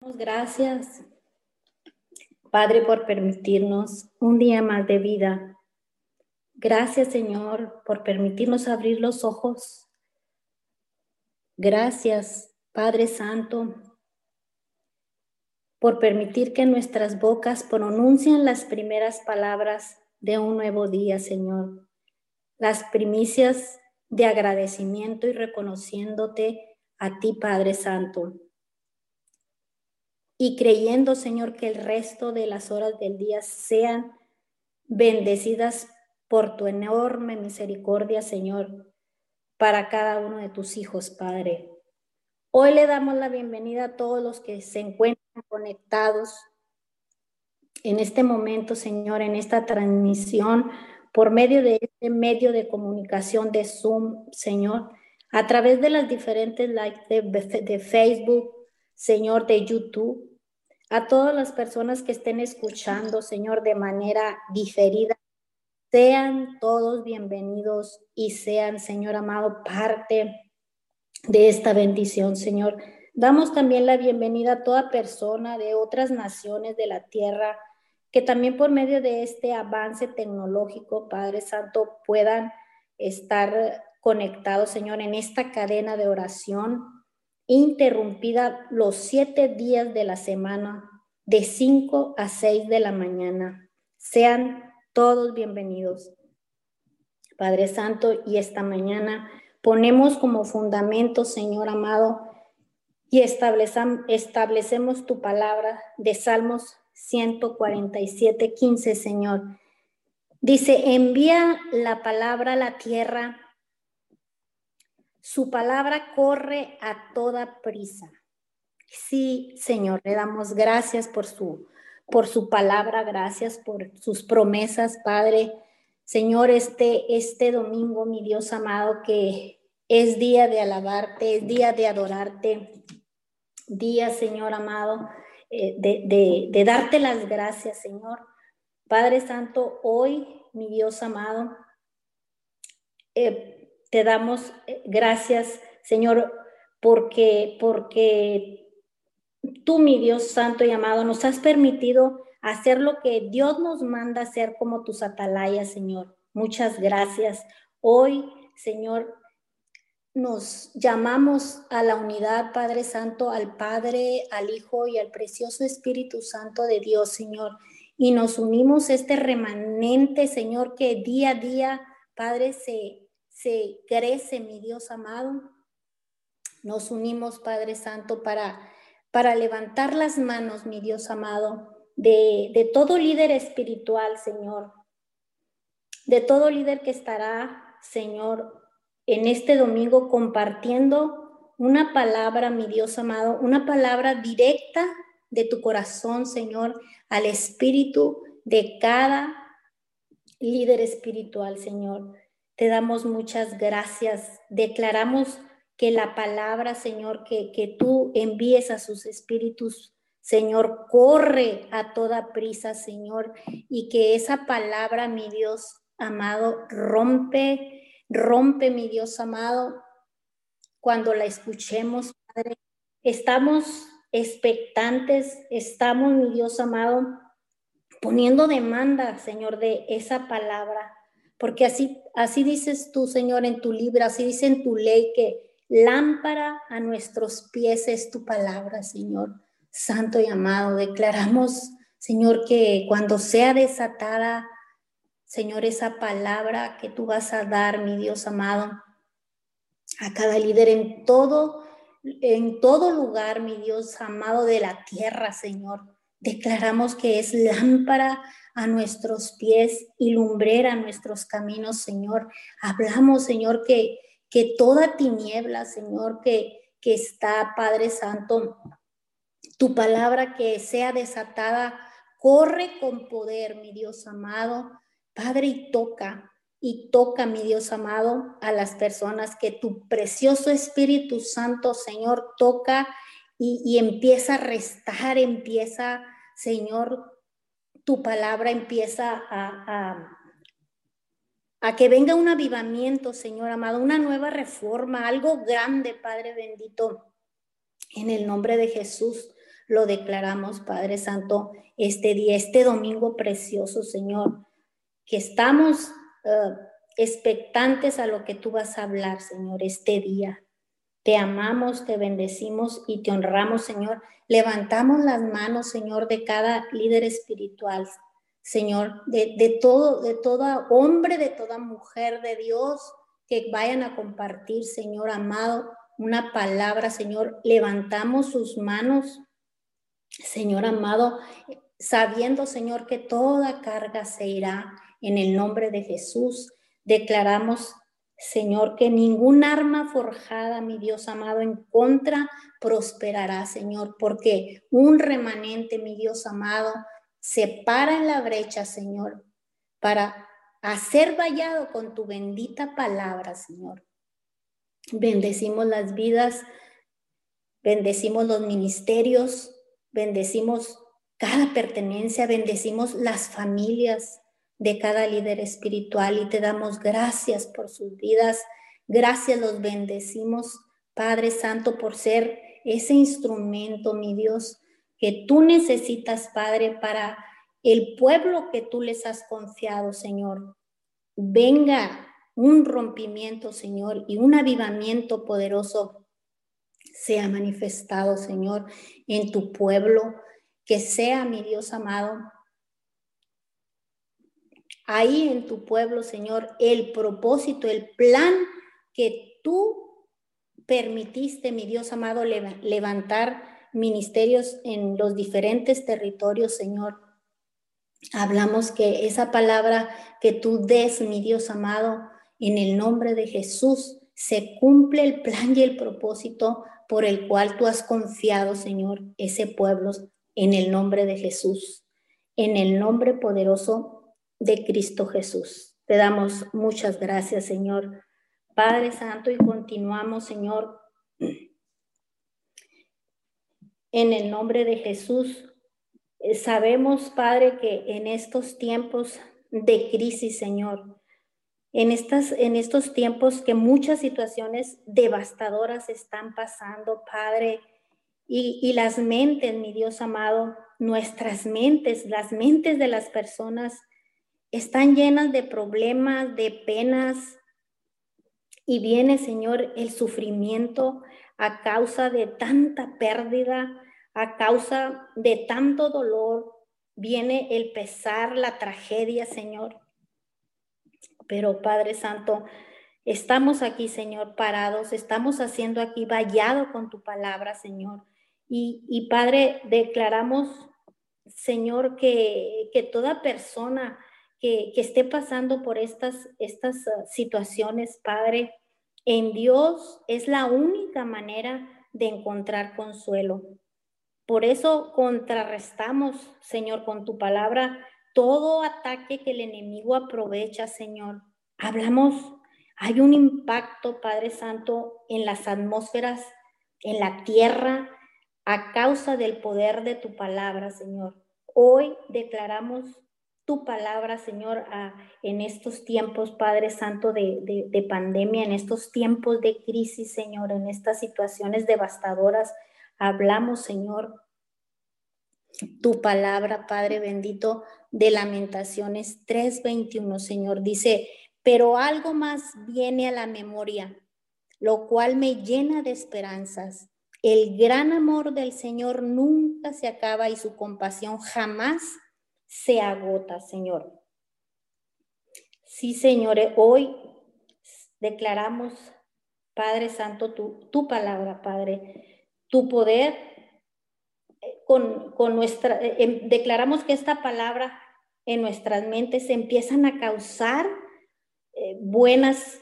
Gracias, Padre, por permitirnos un día más de vida. Gracias, Señor, por permitirnos abrir los ojos. Gracias, Padre Santo, por permitir que nuestras bocas pronuncien las primeras palabras de un nuevo día, Señor. Las primicias de agradecimiento y reconociéndote a ti, Padre Santo y creyendo, Señor, que el resto de las horas del día sean bendecidas por tu enorme misericordia, Señor, para cada uno de tus hijos, Padre. Hoy le damos la bienvenida a todos los que se encuentran conectados en este momento, Señor, en esta transmisión por medio de este medio de comunicación de Zoom, Señor, a través de las diferentes likes de, de Facebook, Señor, de YouTube, a todas las personas que estén escuchando, Señor, de manera diferida, sean todos bienvenidos y sean, Señor amado, parte de esta bendición, Señor. Damos también la bienvenida a toda persona de otras naciones de la tierra que también por medio de este avance tecnológico, Padre Santo, puedan estar conectados, Señor, en esta cadena de oración interrumpida los siete días de la semana, de 5 a 6 de la mañana. Sean todos bienvenidos. Padre Santo, y esta mañana ponemos como fundamento, Señor amado, y establecemos tu palabra de Salmos 147, 15, Señor. Dice, envía la palabra a la tierra su palabra corre a toda prisa. Sí, Señor, le damos gracias por su, por su palabra, gracias por sus promesas, Padre. Señor, este, este domingo, mi Dios amado, que es día de alabarte, es día de adorarte, día, Señor amado, eh, de, de, darte las gracias, Señor. Padre Santo, hoy, mi Dios amado, eh, te damos eh, gracias, Señor, porque, porque tú, mi Dios santo y amado, nos has permitido hacer lo que Dios nos manda hacer como tus atalayas, Señor. Muchas gracias. Hoy, Señor, nos llamamos a la unidad, Padre Santo, al Padre, al Hijo y al precioso Espíritu Santo de Dios, Señor. Y nos unimos este remanente, Señor, que día a día, Padre, se se crece, mi Dios amado. Nos unimos, Padre Santo, para, para levantar las manos, mi Dios amado, de, de todo líder espiritual, Señor, de todo líder que estará, Señor, en este domingo compartiendo una palabra, mi Dios amado, una palabra directa de tu corazón, Señor, al espíritu de cada líder espiritual, Señor. Te damos muchas gracias. Declaramos que la palabra, Señor, que, que tú envíes a sus espíritus, Señor, corre a toda prisa, Señor, y que esa palabra, mi Dios amado, rompe, rompe, mi Dios amado, cuando la escuchemos, Padre. Estamos expectantes, estamos, mi Dios amado, poniendo demanda, Señor, de esa palabra porque así, así dices tú, Señor, en tu libro, así dice en tu ley que lámpara a nuestros pies es tu palabra, Señor. Santo y amado, declaramos, Señor, que cuando sea desatada, Señor, esa palabra que tú vas a dar, mi Dios amado, a cada líder en todo, en todo lugar, mi Dios amado de la tierra, Señor. Declaramos que es lámpara a nuestros pies y lumbrera nuestros caminos, Señor. Hablamos, Señor, que, que toda tiniebla, Señor, que, que está, Padre Santo, tu palabra que sea desatada, corre con poder, mi Dios amado. Padre, y toca, y toca, mi Dios amado, a las personas que tu precioso Espíritu Santo, Señor, toca y, y empieza a restar, empieza, Señor, tu palabra empieza a, a, que venga un avivamiento, Señor amado, una nueva reforma, algo grande, Padre bendito, en el nombre de Jesús. lo declaramos, Padre Santo, este día, este domingo precioso, Señor, que estamos eh, expectantes a lo que tú vas a hablar, Señor, este día. Te amamos, te bendecimos y te honramos, Señor. Levantamos las manos, Señor, de cada líder espiritual, Señor, de, todo, de todo hombre, de toda mujer de Dios que vayan a compartir, Señor amado, una palabra, Señor. Levantamos sus manos, Señor amado, sabiendo, Señor, que toda carga se irá en el nombre de Jesús. Declaramos, Señor, que ningún arma forjada, mi Dios amado, en contra prosperará, Señor, porque un remanente, mi Dios amado, se para en la brecha, Señor, para hacer vallado con tu bendita palabra, Señor. Bendecimos las vidas, bendecimos los ministerios, bendecimos cada pertenencia, bendecimos las familias de cada líder espiritual y te damos gracias por sus vidas. Gracias los bendecimos, Padre Santo, por ser ese instrumento, mi Dios, que tú necesitas, Padre, para el pueblo que tú les has confiado, Señor. Venga un rompimiento, Señor, y un avivamiento poderoso sea manifestado, Señor, en tu pueblo, que sea, mi Dios amado, ahí en tu pueblo, Señor, el propósito, el plan que tú permitiste, mi Dios amado, levantar ministerios en los diferentes territorios, Señor. Hablamos que esa palabra que tú des, mi Dios amado, en el nombre de Jesús, se cumple el plan y el propósito por el cual tú has confiado, Señor, ese pueblo en el nombre de Jesús, en el nombre poderoso de Cristo Jesús. Te damos muchas gracias, Señor. Padre Santo, y continuamos, Señor, en el nombre de Jesús. Eh, sabemos, Padre, que en estos tiempos de crisis, Señor, en, estas, en estos tiempos que muchas situaciones devastadoras están pasando, Padre, y, y las mentes, mi Dios amado, nuestras mentes, las mentes de las personas están llenas de problemas, de penas, y viene, Señor, el sufrimiento a causa de tanta pérdida, a causa de tanto dolor, viene el pesar, la tragedia, Señor. Pero Padre Santo, estamos aquí, Señor, parados, estamos haciendo aquí vallado con tu palabra, Señor. Y, Padre, declaramos, Señor, que, que toda persona que, esté pasando por estas, estas uh, situaciones, Padre, en Dios es la única manera de encontrar consuelo. Por eso contrarrestamos, Señor, con tu palabra todo ataque que el enemigo aprovecha, Señor. Hablamos, hay un impacto, Padre Santo, en las atmósferas, en la tierra, a causa del poder de tu palabra, Señor. Hoy declaramos tu palabra, Señor, en estos tiempos, Padre Santo, de, de pandemia, en estos tiempos de crisis, Señor, en estas situaciones devastadoras Hablamos, Señor, tu palabra, Padre bendito, de Lamentaciones 3:21, Señor. Dice, pero algo más viene a la memoria, lo cual me llena de esperanzas. El gran amor del Señor nunca se acaba y su compasión jamás se agota, Señor. Sí, Señor, hoy declaramos, Padre Santo, tu, palabra, Padre tu poder, eh, con, nuestra, eh, em, declaramos que esta palabra en nuestras mentes empiezan a causar eh, buenas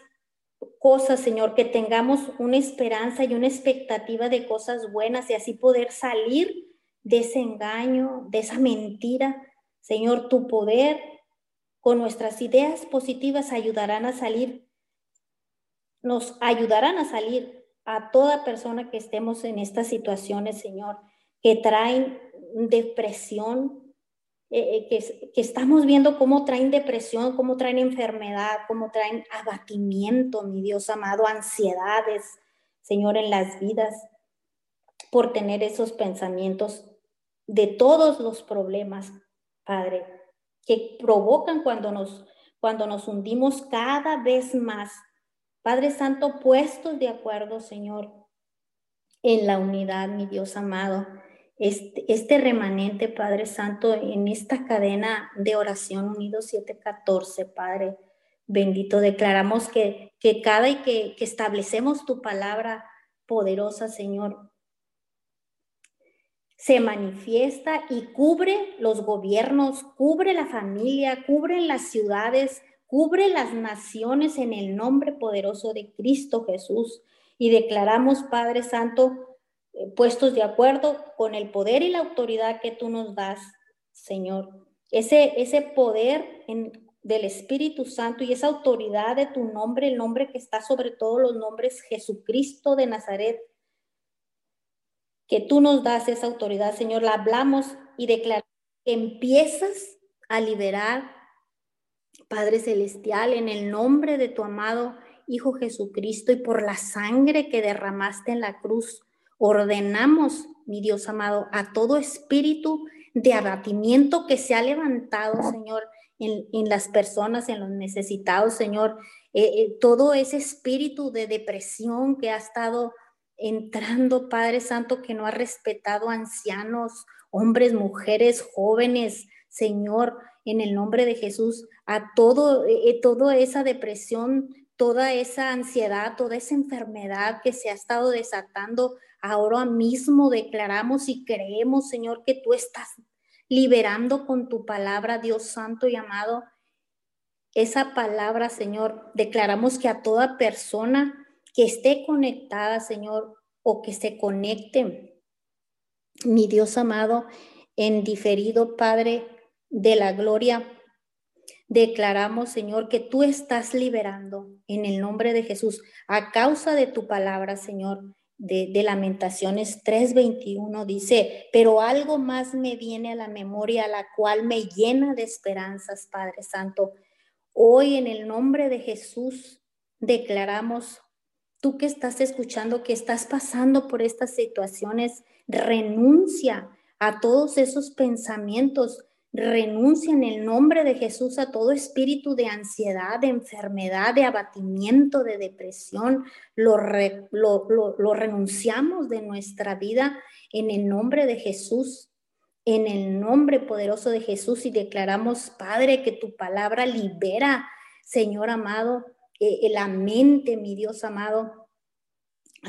cosas, Señor, que tengamos una esperanza y una expectativa de cosas buenas y así poder salir de ese engaño, de esa mentira. Señor, tu poder con nuestras ideas positivas ayudarán a salir, nos ayudarán a salir a toda persona que estemos en estas situaciones, Señor, que traen depresión, eh, eh, que, estamos viendo cómo traen depresión, cómo traen enfermedad, cómo traen abatimiento, mi Dios amado, ansiedades, Señor, en las vidas, por tener esos pensamientos de todos los problemas, Padre, que provocan cuando nos, cuando nos hundimos cada vez más. Padre Santo, puestos de acuerdo, Señor, en la unidad, mi Dios amado. Este, este remanente, Padre Santo, en esta cadena de oración unidos 714, Padre bendito, declaramos que, que cada y que, que establecemos tu palabra poderosa, Señor, se manifiesta y cubre los gobiernos, cubre la familia, cubre las ciudades, cubre las naciones en el nombre poderoso de Cristo Jesús. Y declaramos, Padre Santo, eh, puestos de acuerdo con el poder y la autoridad que tú nos das, Señor. Ese, ese poder del Espíritu Santo y esa autoridad de tu nombre, el nombre que está sobre todos los nombres, Jesucristo de Nazaret, que tú nos das esa autoridad, Señor, la hablamos y declaramos que empiezas a liberar, Padre Celestial, en el nombre de tu amado Hijo Jesucristo y por la sangre que derramaste en la cruz. Ordenamos, mi Dios amado, a todo espíritu de abatimiento que se ha levantado, Señor, en, las personas, en los necesitados, Señor. Eh, eh, todo ese espíritu de depresión que ha estado entrando, Padre Santo, que no ha respetado ancianos, hombres, mujeres, jóvenes, Señor, en el nombre de Jesús, a todo, eh, eh, toda esa depresión, toda esa ansiedad, toda esa enfermedad que se ha estado desatando, ahora mismo declaramos y creemos, Señor, que tú estás liberando con tu palabra, Dios Santo y amado, esa palabra, Señor, declaramos que a toda persona que esté conectada, Señor, o que se conecte, mi Dios amado, en diferido, Padre de la gloria. Declaramos, Señor, que tú estás liberando en el nombre de Jesús a causa de tu palabra, Señor. De, de, Lamentaciones 3:21 dice, pero algo más me viene a la memoria, la cual me llena de esperanzas, Padre Santo. Hoy en el nombre de Jesús declaramos tú que estás escuchando, que estás pasando por estas situaciones, renuncia a todos esos pensamientos, renuncia en el nombre de Jesús a todo espíritu de ansiedad, de enfermedad, de abatimiento, de depresión. Lo, lo, renunciamos de nuestra vida en el nombre de Jesús, en el nombre poderoso de Jesús y declaramos, Padre, que tu palabra libera, Señor amado, eh, la mente, mi Dios amado.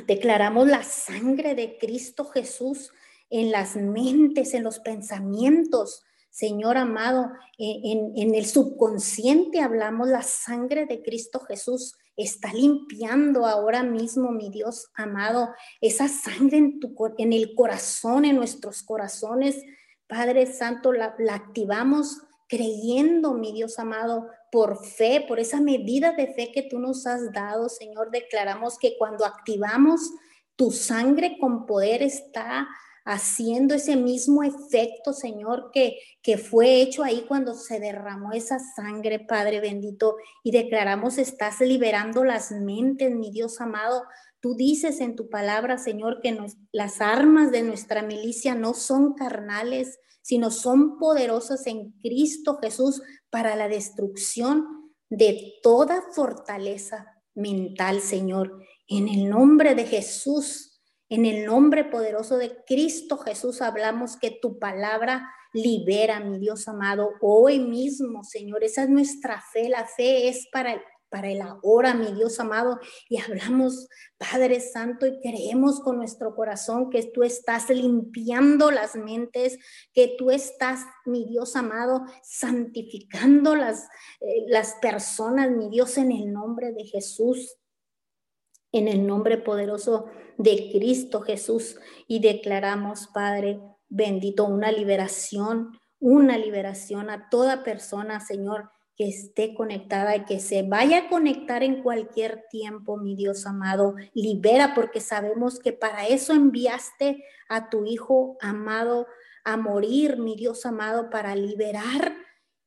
Declaramos la sangre de Cristo Jesús en las mentes, en los pensamientos. Señor amado, eh, en, el subconsciente hablamos la sangre de Cristo Jesús. Está limpiando ahora mismo, mi Dios amado, esa sangre en, tu, en el corazón, en nuestros corazones. Padre Santo, la activamos creyendo, mi Dios amado, por fe, por esa medida de fe que tú nos has dado, Señor, declaramos que cuando activamos tu sangre con poder está haciendo ese mismo efecto, Señor, que, que fue hecho ahí cuando se derramó esa sangre, Padre bendito, y declaramos, estás liberando las mentes, mi Dios amado. Tú dices en tu palabra, Señor, que las armas de nuestra milicia no son carnales, sino son poderosas en Cristo Jesús para la destrucción de toda fortaleza mental, Señor. En el nombre de Jesús, en el nombre poderoso de Cristo Jesús, hablamos que tu palabra libera, mi Dios amado, hoy mismo, Señor. Esa es nuestra fe. La fe es para para el ahora, mi Dios amado, y hablamos, Padre Santo, y creemos con nuestro corazón que tú estás limpiando las mentes, que tú estás, mi Dios amado, santificando las, eh, las personas, mi Dios, en el nombre de Jesús, en el nombre poderoso de Cristo Jesús, y declaramos, Padre bendito, una liberación, una liberación a toda persona, Señor, que esté conectada y que se vaya a conectar en cualquier tiempo, mi Dios amado. Libera porque sabemos que para eso enviaste a tu Hijo amado a morir, mi Dios amado, para liberar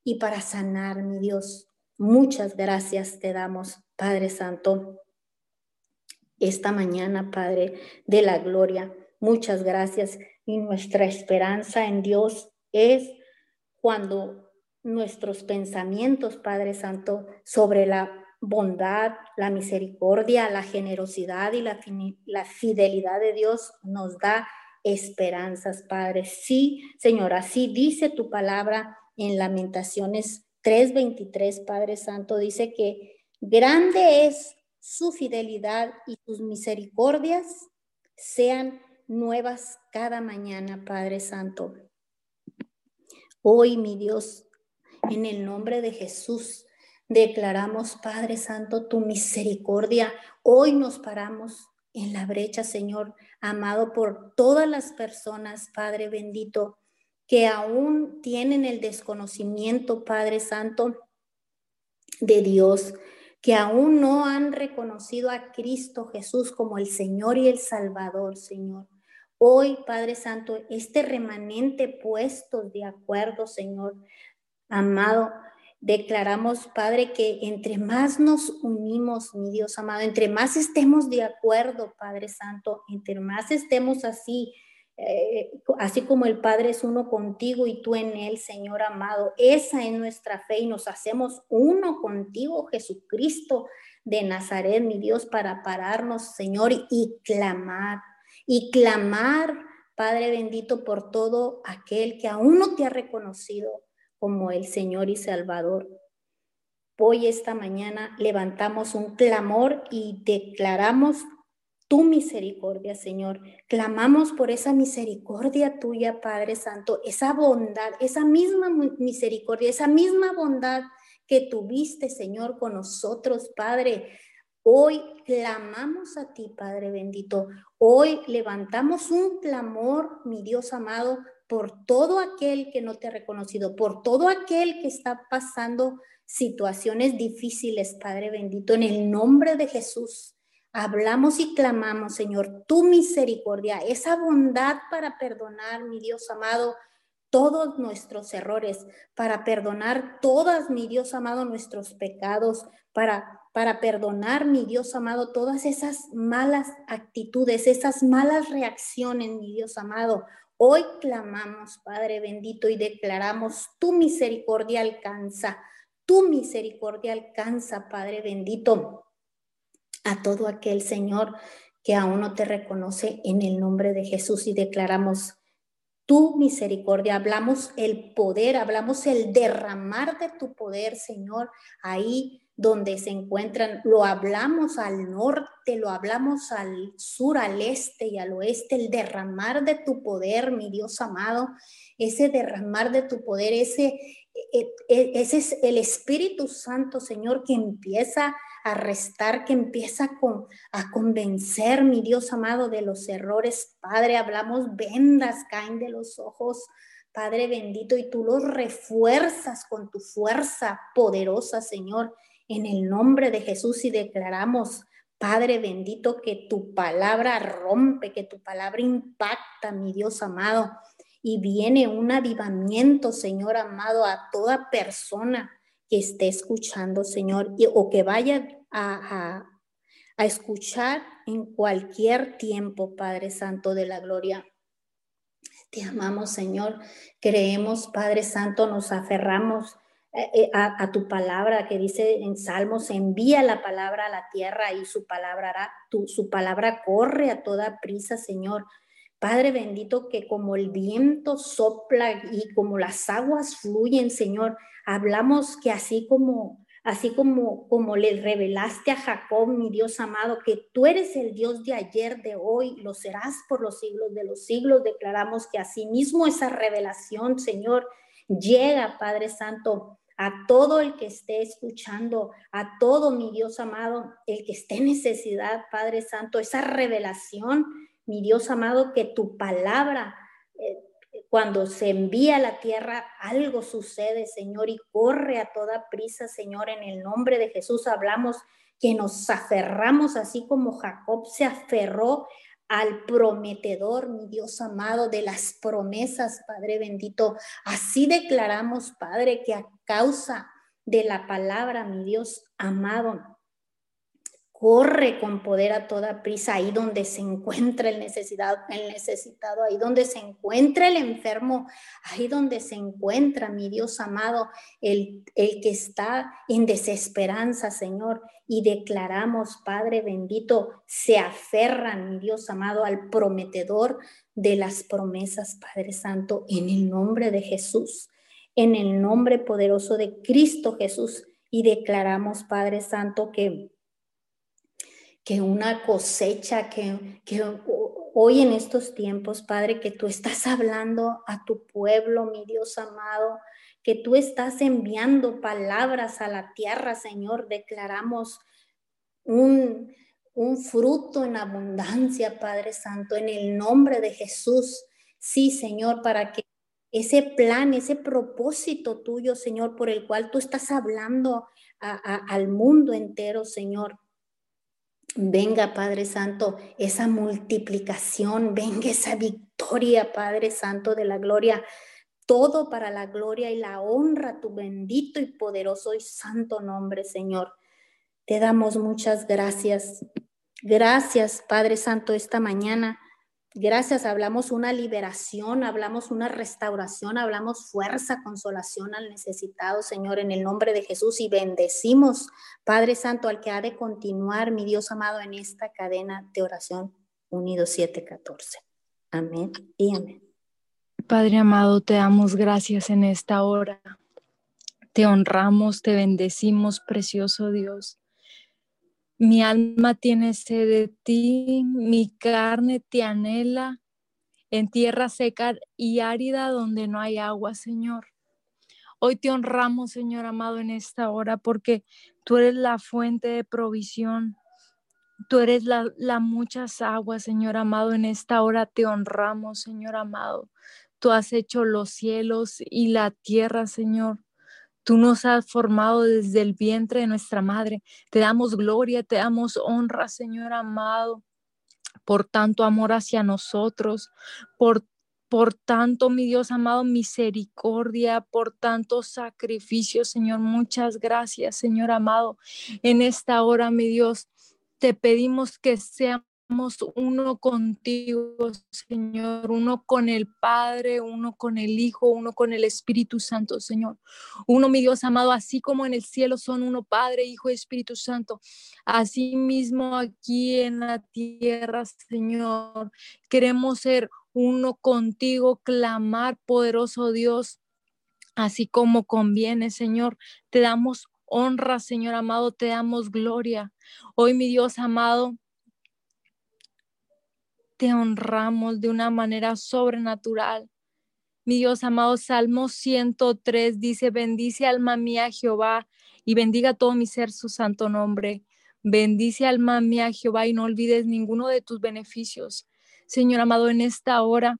y para sanar, mi Dios. Muchas gracias te damos, Padre Santo. Esta mañana, Padre de la Gloria, muchas gracias y nuestra esperanza en Dios es cuando nuestros pensamientos, Padre Santo, sobre la bondad, la misericordia, la generosidad y la, fidelidad de Dios nos da esperanzas, Padre. Sí, Señor, así dice tu palabra en Lamentaciones 3:23, Padre Santo, dice que grande es su fidelidad y sus misericordias sean nuevas cada mañana, Padre Santo. Hoy, mi Dios, en el nombre de Jesús, declaramos, Padre Santo, tu misericordia. Hoy nos paramos en la brecha, Señor, amado por todas las personas, Padre bendito, que aún tienen el desconocimiento, Padre Santo, de Dios, que aún no han reconocido a Cristo Jesús como el Señor y el Salvador, Señor. Hoy, Padre Santo, este remanente puesto de acuerdo, Señor, amado, declaramos, Padre, que entre más nos unimos, mi Dios amado, entre más estemos de acuerdo, Padre Santo, entre más estemos así, eh, así como el Padre es uno contigo y tú en él, Señor amado. Esa es nuestra fe y nos hacemos uno contigo, Jesucristo de Nazaret, mi Dios, para pararnos, Señor, y clamar, y clamar, Padre bendito, por todo aquel que aún no te ha reconocido como el Señor y Salvador. Hoy, esta mañana, levantamos un clamor y declaramos tu misericordia, Señor. Clamamos por esa misericordia tuya, Padre Santo, esa bondad, esa misma misericordia, esa misma bondad que tuviste, Señor, con nosotros, Padre. Hoy clamamos a ti, Padre bendito. Hoy levantamos un clamor, mi Dios amado, por todo aquel que no te ha reconocido, por todo aquel que está pasando situaciones difíciles, Padre bendito, en el nombre de Jesús. Hablamos y clamamos, Señor, tu misericordia, esa bondad para perdonar, mi Dios amado, todos nuestros errores, para perdonar todas, mi Dios amado, nuestros pecados, para, para perdonar, mi Dios amado, todas esas malas actitudes, esas malas reacciones, mi Dios amado. Hoy clamamos, Padre bendito, y declaramos tu misericordia alcanza, tu misericordia alcanza, Padre bendito a todo aquel Señor que aún no te reconoce en el nombre de Jesús y declaramos tu misericordia, hablamos el poder, hablamos el derramar de tu poder, Señor, ahí donde se encuentran, lo hablamos al norte, lo hablamos al sur, al este y al oeste, el derramar de tu poder, mi Dios amado, ese derramar de tu poder, ese, e, e, ese es el Espíritu Santo, Señor, que empieza a restar, que empieza con, a convencer, mi Dios amado, de los errores. Padre, hablamos, vendas caen de los ojos, Padre bendito, y tú los refuerzas con tu fuerza poderosa, Señor, en el nombre de Jesús y declaramos, Padre bendito, que tu palabra rompe, que tu palabra impacta, mi Dios amado, y viene un avivamiento, Señor amado, a toda persona que esté escuchando, Señor, o que vaya a, a escuchar en cualquier tiempo, Padre Santo de la Gloria. Te amamos, Señor. Creemos, Padre Santo, nos aferramos eh, eh, a, tu palabra que dice en Salmos, envía la palabra a la tierra y su palabra, su palabra corre a toda prisa, Señor. Padre bendito, que como el viento sopla y como las aguas fluyen, Señor, hablamos que así como así como como le revelaste a Jacob, mi Dios amado, que tú eres el Dios de ayer, de hoy, lo serás por los siglos de los siglos. Declaramos que así mismo esa revelación, Señor, llega, Padre Santo, a todo el que esté escuchando, a todo mi Dios amado, el que esté en necesidad, Padre Santo, esa revelación mi Dios amado, que tu palabra, eh, cuando se envía a la tierra, algo sucede, Señor, y corre a toda prisa, Señor, en el nombre de Jesús. Hablamos que nos aferramos así como Jacob se aferró al prometedor, mi Dios amado, de las promesas, Padre bendito. Así declaramos, Padre, que a causa de la palabra, mi Dios amado, corre con poder a toda prisa ahí donde se encuentra el necesitado, el necesitado, ahí donde se encuentra el enfermo, ahí donde se encuentra mi Dios amado, el, el que está en desesperanza, Señor. Y declaramos, Padre bendito, se aferran, mi Dios amado, al prometedor de las promesas, Padre Santo, en el nombre de Jesús, en el nombre poderoso de Cristo Jesús. Y declaramos, Padre Santo, que que una cosecha que, que hoy en estos tiempos, Padre, que tú estás hablando a tu pueblo, mi Dios amado, que tú estás enviando palabras a la tierra, Señor. Declaramos un, un fruto en abundancia, Padre Santo, en el nombre de Jesús. Sí, Señor, para que ese plan, ese propósito tuyo, Señor, por el cual tú estás hablando al mundo entero, Señor, Venga, Padre Santo, esa multiplicación, venga esa victoria, Padre Santo de la gloria, todo para la gloria y la honra, tu bendito y poderoso y santo nombre, Señor. Te damos muchas gracias. Gracias, Padre Santo, esta mañana Gracias, hablamos una liberación, hablamos una restauración, hablamos fuerza, consolación al necesitado, Señor, en el nombre de Jesús y bendecimos, Padre Santo, al que ha de continuar, mi Dios amado, en esta cadena de oración unido 714. Amén y amén. Padre amado, te damos gracias en esta hora. Te honramos, te bendecimos, precioso Dios. Mi alma tiene sed de ti, mi carne te anhela en tierra seca y árida donde no hay agua, Señor. Hoy te honramos, Señor amado, en esta hora porque tú eres la fuente de provisión. Tú eres la, la muchas aguas, Señor amado. En esta hora te honramos, Señor amado. Tú has hecho los cielos y la tierra, Señor. Tú nos has formado desde el vientre de nuestra madre. Te damos gloria, te damos honra, Señor amado, por tanto amor hacia nosotros, por por tanto, mi Dios amado, misericordia, por tanto sacrificio, Señor. Muchas gracias, Señor amado. En esta hora, mi Dios, te pedimos que seamos uno contigo, Señor, uno con el Padre, uno con el Hijo, uno con el Espíritu Santo, Señor. Uno, mi Dios amado, así como en el cielo son uno Padre, Hijo y Espíritu Santo, así mismo aquí en la tierra, Señor, queremos ser uno contigo, clamar, poderoso Dios, así como conviene, Señor. Te damos honra, Señor amado, te damos gloria. Hoy, mi Dios amado, te honramos de una manera sobrenatural. Mi Dios amado, Salmo 103 dice, bendice alma mía Jehová y bendiga todo mi ser su santo nombre. Bendice alma mía Jehová y no olvides ninguno de tus beneficios. Señor amado, en esta hora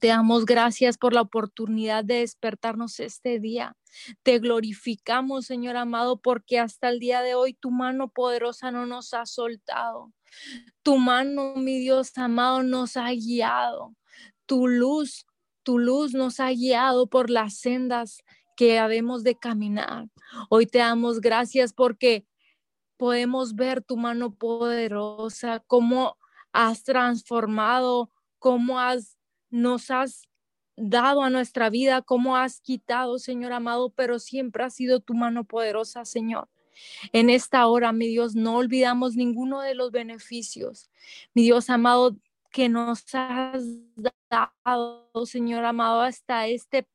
te damos gracias por la oportunidad de despertarnos este día. Te glorificamos, Señor amado, porque hasta el día de hoy tu mano poderosa no nos ha soltado. Tu mano, mi Dios amado, nos ha guiado. Tu luz, tu luz nos ha guiado por las sendas que habemos de caminar. Hoy te damos gracias porque podemos ver tu mano poderosa, cómo has transformado, cómo has, nos has dado a nuestra vida, cómo has quitado, Señor amado, pero siempre ha sido tu mano poderosa, Señor. En esta hora, mi Dios, no olvidamos ninguno de los beneficios. Mi Dios amado, que nos has dado, Señor amado, hasta este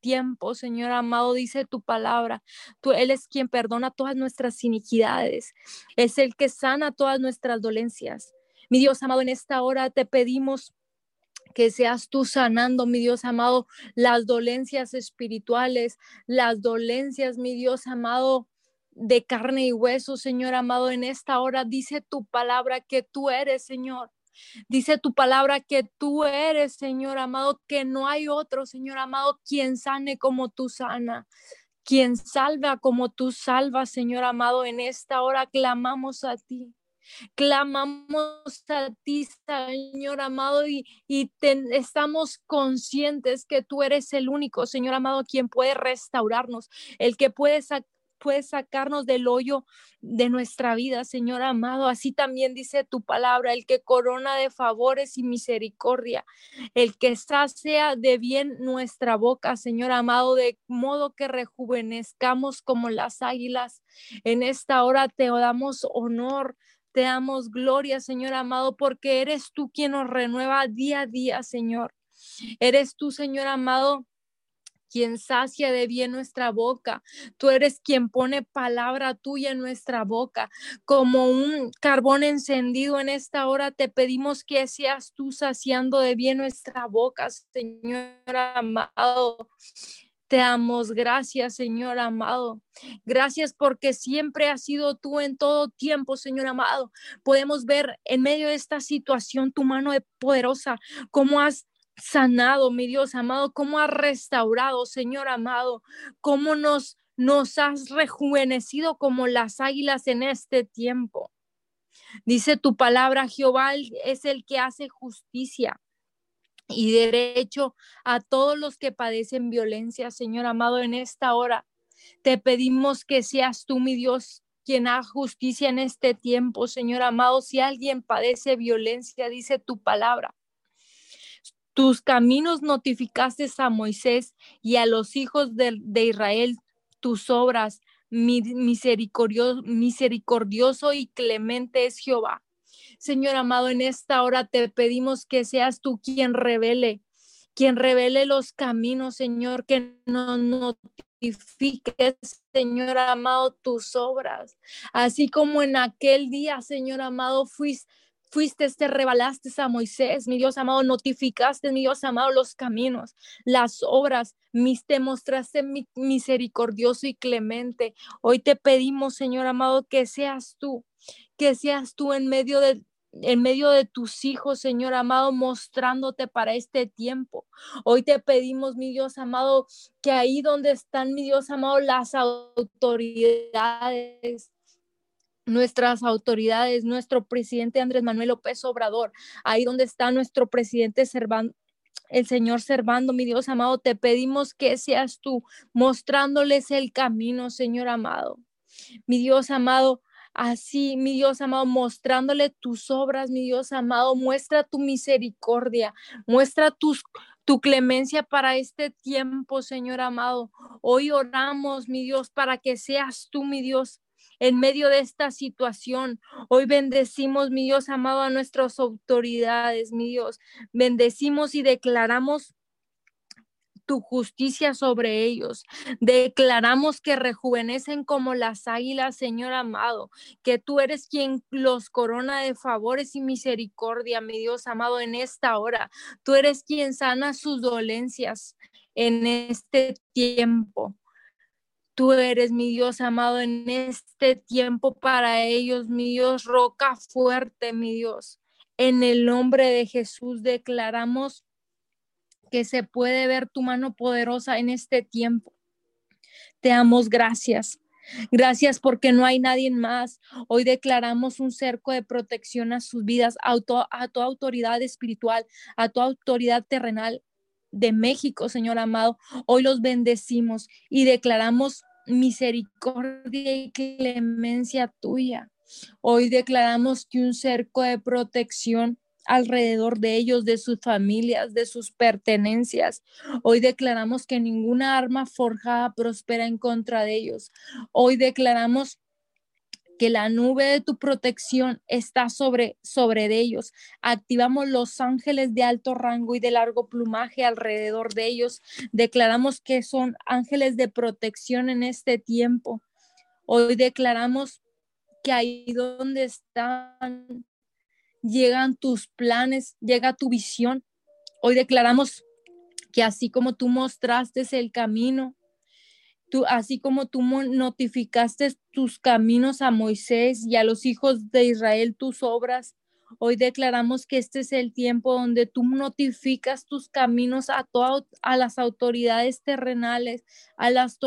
tiempo, Señor amado, dice tu palabra. Tú, Él es quien perdona todas nuestras iniquidades. Es el que sana todas nuestras dolencias. Mi Dios amado, en esta hora te pedimos que seas tú sanando, mi Dios amado, las dolencias espirituales, las dolencias, mi Dios amado, de carne y hueso, Señor amado, en esta hora dice tu palabra que tú eres, Señor. Dice tu palabra que tú eres, Señor amado, que no hay otro, Señor amado, quien sane como tú sana, quien salva como tú salvas, Señor amado. En esta hora clamamos a ti. Clamamos a ti, Señor amado, y, y estamos conscientes que tú eres el único, Señor amado, quien puede restaurarnos, el que puede puedes sacarnos del hoyo de nuestra vida, Señor amado. Así también dice tu palabra, el que corona de favores y misericordia, el que sacia de bien nuestra boca, Señor amado, de modo que rejuvenezcamos como las águilas. En esta hora te damos honor. Te damos gloria, Señor amado, porque eres tú quien nos renueva día a día, Señor. Eres tú, Señor amado, quien sacia de bien nuestra boca. Tú eres quien pone palabra tuya en nuestra boca. Como un carbón encendido en esta hora, te pedimos que seas tú saciando de bien nuestra boca, Señor amado. Te damos gracias, Señor amado. Gracias porque siempre has sido tú en todo tiempo, Señor amado. Podemos ver en medio de esta situación tu mano de poderosa, cómo has sanado, mi Dios amado, cómo has restaurado, Señor amado, cómo nos, nos has rejuvenecido como las águilas en este tiempo. Dice tu palabra, Jehová es el que hace justicia y derecho a todos los que padecen violencia, Señor amado, en esta hora. Te pedimos que seas tú, mi Dios, quien haga justicia en este tiempo, Señor amado. Si alguien padece violencia, dice tu palabra, tus caminos notificaste a Moisés y a los hijos de, Israel tus obras. misericordioso, misericordioso y clemente es Jehová. Señor amado, en esta hora te pedimos que seas tú quien revele, quien revele los caminos, Señor, que nos notifiques, Señor amado, tus obras. Así como en aquel día, Señor amado, fuiste fuiste, te revelaste a Moisés, mi Dios amado, notificaste, mi Dios amado, los caminos, las obras, mis, te mostraste misericordioso y clemente. Hoy te pedimos, Señor amado, que seas tú, que seas tú en medio de en medio de tus hijos, Señor amado, mostrándote para este tiempo. Hoy te pedimos, mi Dios amado, que ahí donde están, mi Dios amado, las autoridades, nuestras autoridades, nuestro presidente Andrés Manuel López Obrador, ahí donde está nuestro presidente Servando, el Señor Servando, mi Dios amado, te pedimos que seas tú mostrándoles el camino, Señor amado. Mi Dios amado, así, mi Dios amado, mostrándole tus obras, mi Dios amado, muestra tu misericordia, muestra tus, tu clemencia para este tiempo, Señor amado. Hoy oramos, mi Dios, para que seas tú, mi Dios, en medio de esta situación. Hoy bendecimos, mi Dios amado, a nuestras autoridades, mi Dios. Bendecimos y declaramos tu justicia sobre ellos. Declaramos que rejuvenecen como las águilas, Señor amado, que tú eres quien los corona de favores y misericordia, mi Dios amado, en esta hora. Tú eres quien sana sus dolencias en este tiempo. Tú eres mi Dios amado en este tiempo para ellos, mi Dios, roca fuerte, mi Dios. En el nombre de Jesús declaramos que se puede ver tu mano poderosa en este tiempo. Te damos gracias. Gracias porque no hay nadie más. Hoy declaramos un cerco de protección a sus vidas, a, tu autoridad espiritual, a tu autoridad terrenal de México, Señor amado. Hoy los bendecimos y declaramos misericordia y clemencia tuya. Hoy declaramos que un cerco de protección alrededor de ellos, de sus familias, de sus pertenencias. Hoy declaramos que ninguna arma forjada prospera en contra de ellos. Hoy declaramos que la nube de tu protección está sobre, sobre ellos. Activamos los ángeles de alto rango y de largo plumaje alrededor de ellos. Declaramos que son ángeles de protección en este tiempo. Hoy declaramos que ahí donde están, llegan tus planes, llega tu visión. Hoy declaramos que así como tú mostraste el camino, Tú, así como tú notificaste tus caminos a Moisés y a los hijos de Israel tus obras, hoy declaramos que este es el tiempo donde tú notificas tus caminos a, a las autoridades terrenales, a las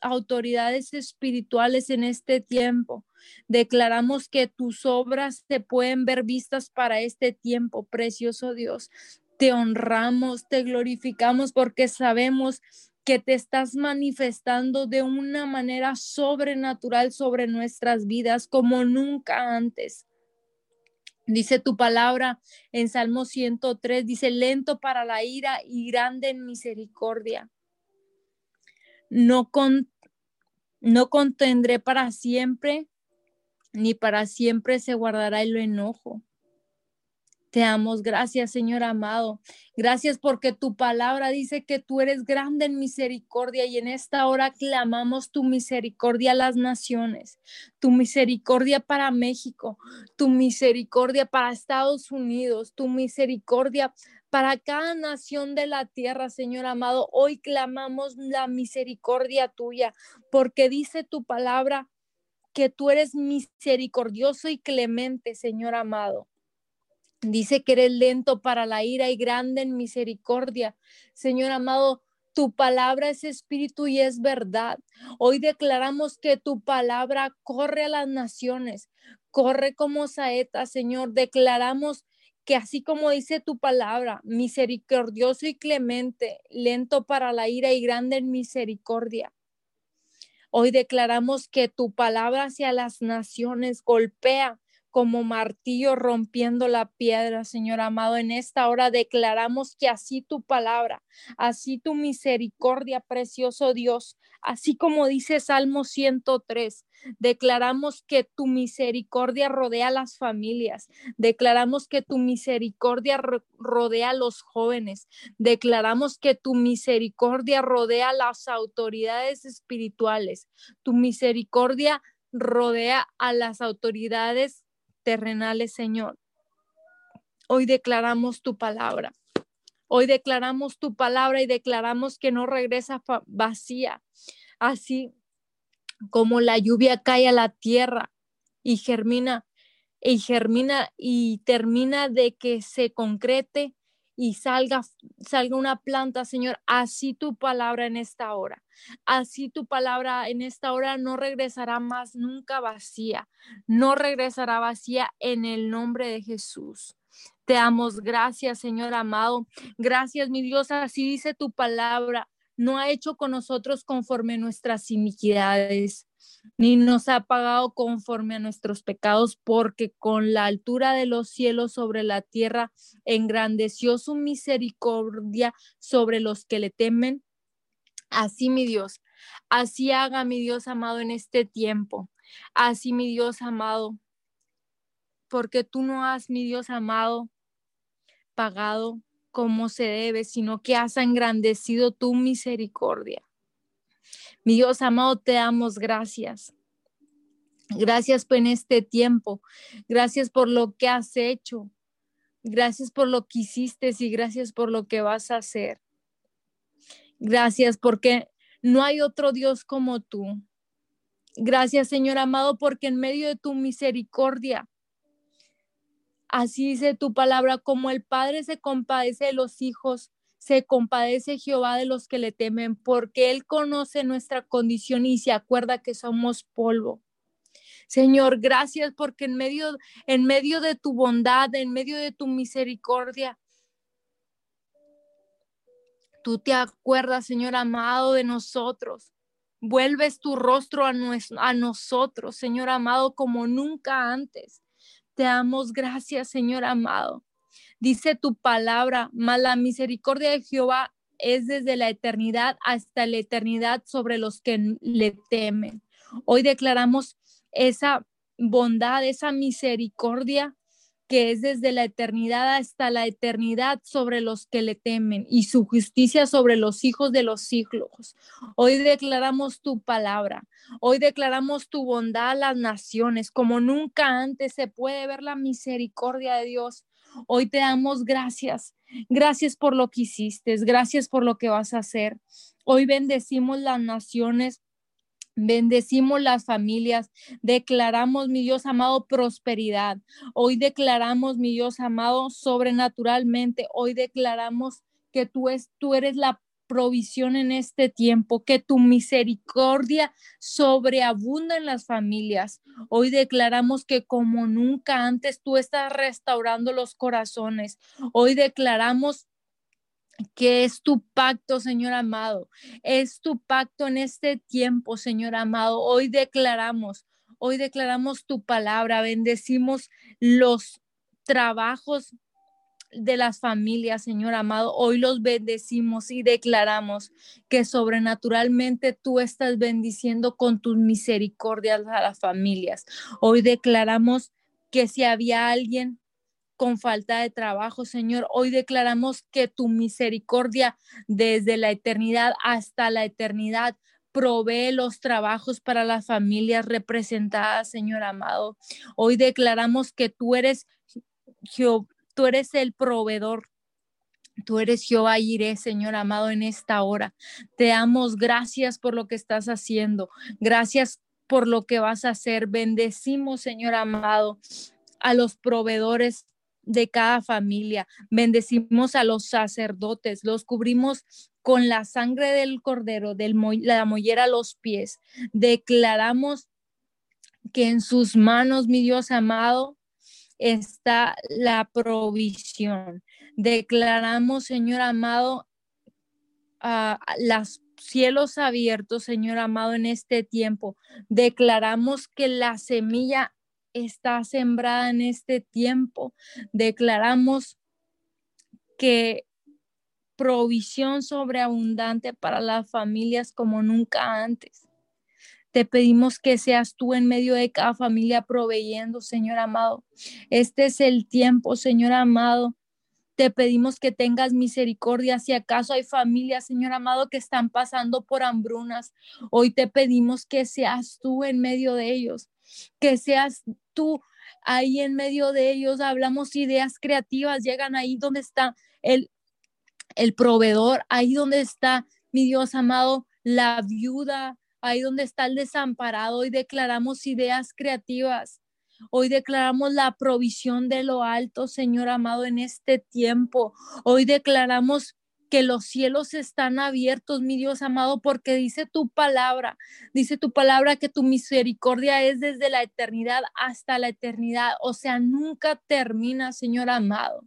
autoridades espirituales en este tiempo. Declaramos que tus obras se pueden ver vistas para este tiempo, precioso Dios. Te honramos, te glorificamos porque sabemos que te estás manifestando de una manera sobrenatural sobre nuestras vidas como nunca antes. Dice tu palabra en Salmo 103, dice, lento para la ira y grande en misericordia. No, con, no contendré para siempre, ni para siempre se guardará el enojo. Te damos gracias, Señor amado. Gracias porque tu palabra dice que tú eres grande en misericordia y en esta hora clamamos tu misericordia a las naciones, tu misericordia para México, tu misericordia para Estados Unidos, tu misericordia para cada nación de la tierra, Señor amado. Hoy clamamos la misericordia tuya porque dice tu palabra que tú eres misericordioso y clemente, Señor amado. Dice que eres lento para la ira y grande en misericordia. Señor amado, tu palabra es espíritu y es verdad. Hoy declaramos que tu palabra corre a las naciones, corre como saeta, Señor. Declaramos que así como dice tu palabra, misericordioso y clemente, lento para la ira y grande en misericordia. Hoy declaramos que tu palabra hacia las naciones golpea como martillo rompiendo la piedra, Señor amado. En esta hora declaramos que así tu palabra, así tu misericordia, precioso Dios, así como dice Salmo 103, declaramos que tu misericordia rodea a las familias, declaramos que tu misericordia rodea a los jóvenes, declaramos que tu misericordia rodea a las autoridades espirituales, tu misericordia rodea a las autoridades terrenales, Señor. Hoy declaramos tu palabra. Hoy declaramos tu palabra y declaramos que no regresa vacía. Así como la lluvia cae a la tierra y germina y germina y termina de que se concrete y salga, salga una planta, Señor, así tu palabra en esta hora. Así tu palabra en esta hora no regresará más nunca vacía, no regresará vacía en el nombre de Jesús. Te damos gracias, Señor amado. Gracias, mi Dios. Así dice tu palabra. No ha hecho con nosotros conforme nuestras iniquidades ni nos ha pagado conforme a nuestros pecados, porque con la altura de los cielos sobre la tierra engrandeció su misericordia sobre los que le temen. Así, mi Dios, así haga mi Dios amado en este tiempo. Así, mi Dios amado, porque tú no has, mi Dios amado, pagado como se debe, sino que has engrandecido tu misericordia. Mi Dios amado, te damos gracias. Gracias por en este tiempo. Gracias por lo que has hecho. Gracias por lo que hiciste y gracias por lo que vas a hacer. Gracias porque no hay otro Dios como tú. Gracias, Señor amado, porque en medio de tu misericordia, así dice tu palabra, como el Padre se compadece de los hijos, se compadece Jehová de los que le temen, porque Él conoce nuestra condición y se acuerda que somos polvo. Señor, gracias porque en medio, en medio de tu bondad, en medio de tu misericordia, tú te acuerdas, Señor amado, de nosotros. Vuelves tu rostro a, a nosotros, Señor amado, como nunca antes. Te damos gracias, Señor amado. Dice tu palabra, mas la misericordia de Jehová es desde la eternidad hasta la eternidad sobre los que le temen. Hoy declaramos esa bondad, esa misericordia que es desde la eternidad hasta la eternidad sobre los que le temen y su justicia sobre los hijos de los siglos. Hoy declaramos tu palabra, hoy declaramos tu bondad a las naciones, como nunca antes se puede ver la misericordia de Dios Hoy te damos gracias. Gracias por lo que hiciste, gracias por lo que vas a hacer. Hoy bendecimos las naciones, Bendecimos las familias, declaramos, mi Dios amado, prosperidad. Hoy declaramos, mi Dios amado, sobrenaturalmente. Hoy declaramos que tú, es, tú eres la provisión en este tiempo, que tu misericordia sobreabunda en las familias. Hoy declaramos que como nunca antes tú estás restaurando los corazones. Hoy declaramos que es tu pacto, Señor amado. Es tu pacto en este tiempo, Señor amado. Hoy declaramos, hoy declaramos tu palabra, bendecimos los trabajos de las familias, Señor amado. Hoy los bendecimos y declaramos que sobrenaturalmente tú estás bendiciendo con tus misericordias a las familias. Hoy declaramos que si había alguien con falta de trabajo, Señor. Hoy declaramos que tu misericordia desde la eternidad hasta la eternidad provee los trabajos para las familias representadas, Señor amado. Hoy declaramos que tú eres tú eres el proveedor. Tú eres Jehová Iré, Señor amado, en esta hora. Te damos gracias por lo que estás haciendo. Gracias por lo que vas a hacer. Bendecimos, Señor amado, a los proveedores de cada familia. Bendecimos a los sacerdotes, los cubrimos con la sangre del cordero, de la mollera a los pies. Declaramos que en sus manos, mi Dios amado, está la provisión. Declaramos, Señor amado, a los cielos abiertos, Señor amado, en este tiempo. Declaramos que la semilla está sembrada en este tiempo. Declaramos que provisión sobreabundante para las familias como nunca antes. Te pedimos que seas tú en medio de cada familia proveyendo, Señor amado. Este es el tiempo, Señor amado. Te pedimos que tengas misericordia. Si acaso hay familias, Señor amado, que están pasando por hambrunas, hoy te pedimos que seas tú en medio de ellos, que seas tú ahí en medio de ellos, hablamos ideas creativas, llegan ahí donde está el, el proveedor, ahí donde está mi Dios amado, la viuda, ahí donde está el desamparado y declaramos ideas creativas. Hoy declaramos la provisión de lo alto, Señor amado, en este tiempo. Hoy declaramos que los cielos están abiertos, mi Dios amado, porque dice tu palabra, dice tu palabra que tu misericordia es desde la eternidad hasta la eternidad, o sea, nunca termina, Señor amado.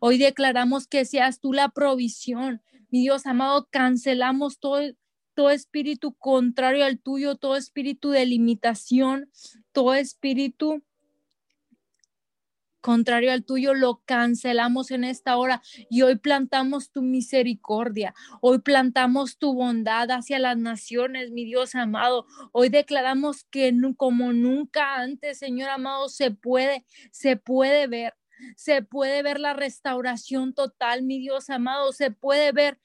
Hoy declaramos que seas tú la provisión, mi Dios amado, cancelamos todo, todo espíritu contrario al tuyo, todo espíritu de limitación, todo espíritu contrario al tuyo, lo cancelamos en esta hora y hoy plantamos tu misericordia, hoy plantamos tu bondad hacia las naciones, mi Dios amado. Hoy declaramos que como nunca antes, Señor amado, se puede, se puede ver. Se puede ver la restauración total, mi Dios amado. Se puede ver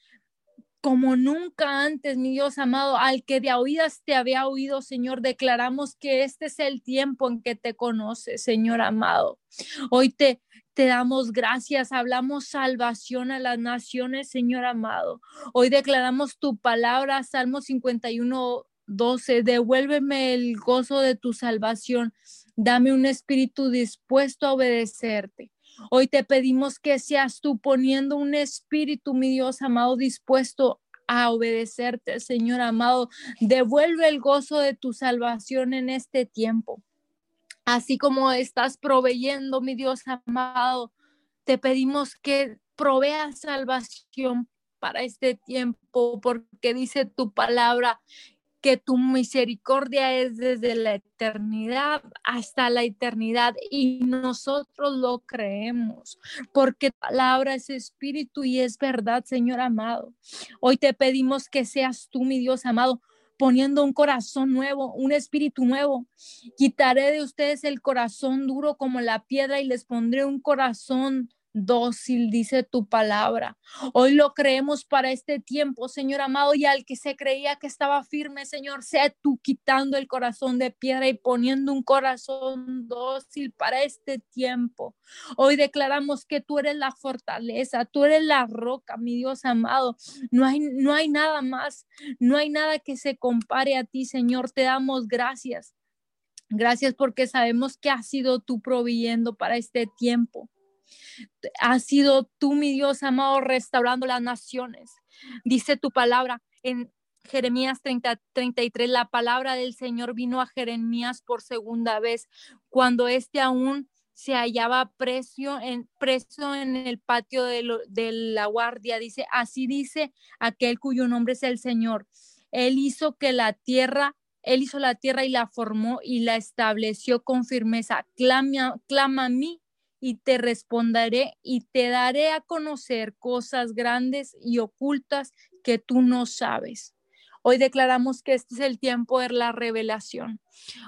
como nunca antes, mi Dios amado, al que de oídas te había oído, Señor, declaramos que este es el tiempo en que te conoces, Señor amado. Hoy te, te damos gracias, hablamos salvación a las naciones, Señor amado. Hoy declaramos tu palabra, Salmo 51, 12, devuélveme el gozo de tu salvación, dame un espíritu dispuesto a obedecerte. Hoy te pedimos que seas tú poniendo un espíritu, mi Dios amado, dispuesto a obedecerte, Señor amado. Devuelve el gozo de tu salvación en este tiempo. Así como estás proveyendo, mi Dios amado, te pedimos que proveas salvación para este tiempo, porque dice tu palabra que tu misericordia es desde la eternidad hasta la eternidad y nosotros lo creemos porque tu palabra es espíritu y es verdad, Señor amado. Hoy te pedimos que seas tú, mi Dios amado, poniendo un corazón nuevo, un espíritu nuevo. Quitaré de ustedes el corazón duro como la piedra y les pondré un corazón dócil, dice tu palabra. Hoy lo creemos para este tiempo, Señor amado, y al que se creía que estaba firme, Señor, sea tú quitando el corazón de piedra y poniendo un corazón dócil para este tiempo. Hoy declaramos que tú eres la fortaleza, tú eres la roca, mi Dios amado. No hay, no hay nada más, no hay nada que se compare a ti, Señor. Te damos gracias. Gracias porque sabemos que has sido tú proveyendo para este tiempo. Has sido tú, mi Dios amado, restaurando las naciones. Dice tu palabra en Jeremías 30, 33, la palabra del Señor vino a Jeremías por segunda vez, cuando éste aún se hallaba preso en, preso en el patio de, de la guardia. Dice, así dice aquel cuyo nombre es el Señor. Él hizo que la tierra él hizo la tierra y la formó y la estableció con firmeza. Clama, clama a mí y te responderé y te daré a conocer cosas grandes y ocultas que tú no sabes. Hoy declaramos que este es el tiempo de la revelación.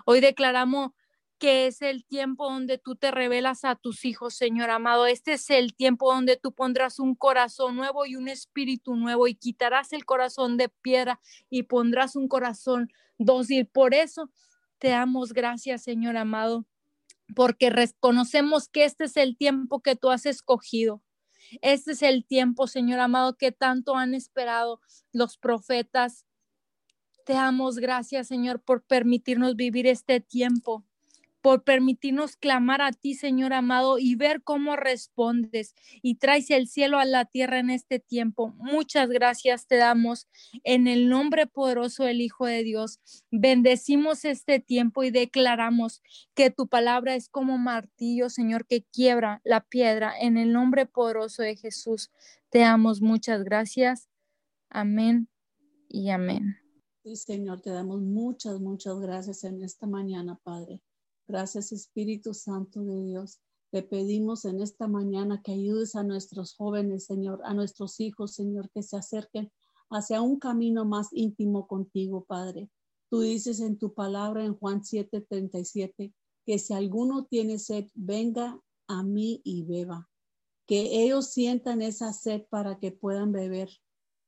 Hoy declaramos que es el tiempo donde tú te revelas a tus hijos, Señor amado. Este es el tiempo donde tú pondrás un corazón nuevo y un espíritu nuevo y quitarás el corazón de piedra y pondrás un corazón dócil. Por eso te damos gracias, Señor amado, porque reconocemos que este es el tiempo que tú has escogido. Este es el tiempo, Señor amado, que tanto han esperado los profetas. Te damos gracias, Señor, por permitirnos vivir este tiempo por permitirnos clamar a ti, Señor amado, y ver cómo respondes y traes el cielo a la tierra en este tiempo. Muchas gracias te damos en el nombre poderoso del Hijo de Dios. Bendecimos este tiempo y declaramos que tu palabra es como martillo, Señor, que quiebra la piedra en el nombre poderoso de Jesús. Te damos muchas gracias. Amén y amén. Sí, Señor, te damos muchas, muchas gracias en esta mañana, Padre. Gracias Espíritu Santo de Dios. Te pedimos en esta mañana que ayudes a nuestros jóvenes, Señor, a nuestros hijos, Señor, que se acerquen hacia un camino más íntimo contigo, Padre. Tú dices en tu palabra en Juan 7:37 que si alguno tiene sed, venga a mí y beba. Que ellos sientan esa sed para que puedan beber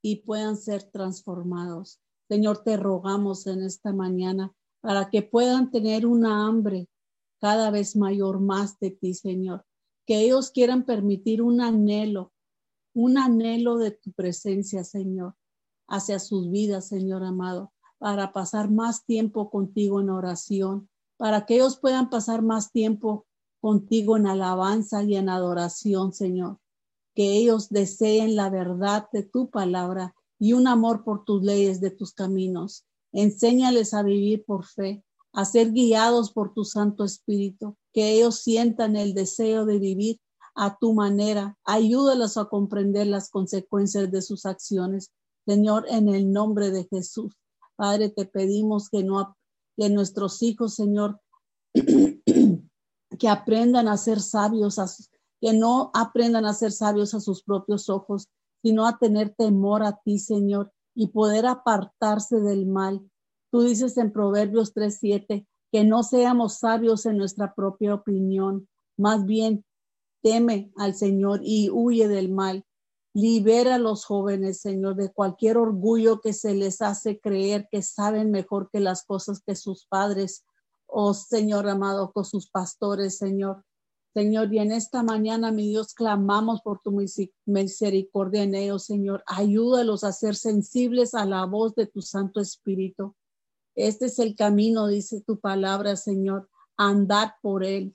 y puedan ser transformados. Señor, te rogamos en esta mañana para que puedan tener una hambre cada vez mayor más de ti, Señor. Que ellos quieran permitir un anhelo, un anhelo de tu presencia, Señor, hacia sus vidas, Señor amado, para pasar más tiempo contigo en oración, para que ellos puedan pasar más tiempo contigo en alabanza y en adoración, Señor. Que ellos deseen la verdad de tu palabra y un amor por tus leyes, de tus caminos. Enséñales a vivir por fe, a ser guiados por tu Santo Espíritu, que ellos sientan el deseo de vivir a tu manera. Ayúdalos a comprender las consecuencias de sus acciones. Señor, en el nombre de Jesús. Padre, te pedimos que no que nuestros hijos, Señor, que aprendan a ser sabios, que no aprendan a ser sabios a sus propios ojos, sino a tener temor a ti, Señor, y poder apartarse del mal. Tú dices en Proverbios 3:7 que no seamos sabios en nuestra propia opinión, más bien teme al Señor y huye del mal. Libera a los jóvenes, Señor, de cualquier orgullo que se les hace creer que saben mejor que las cosas que sus padres, oh Señor amado, con sus pastores, Señor. Señor, y en esta mañana, mi Dios, clamamos por tu misericordia en ellos, Señor. Ayúdalos a ser sensibles a la voz de tu Santo Espíritu. Este es el camino, dice tu palabra, Señor. Andar por él.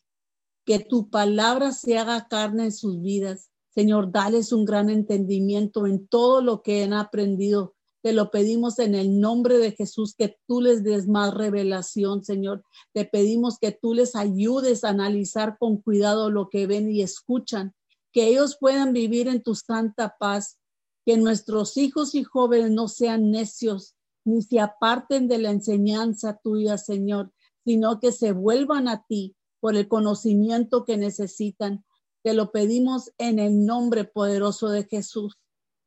Que tu palabra se haga carne en sus vidas. Señor, dales un gran entendimiento en todo lo que han aprendido te lo pedimos en el nombre de Jesús, que tú les des más revelación, Señor. Te pedimos que tú les ayudes a analizar con cuidado lo que ven y escuchan, que ellos puedan vivir en tu santa paz, que nuestros hijos y jóvenes no sean necios, ni se aparten de la enseñanza tuya, Señor, sino que se vuelvan a ti por el conocimiento que necesitan. Te lo pedimos en el nombre poderoso de Jesús.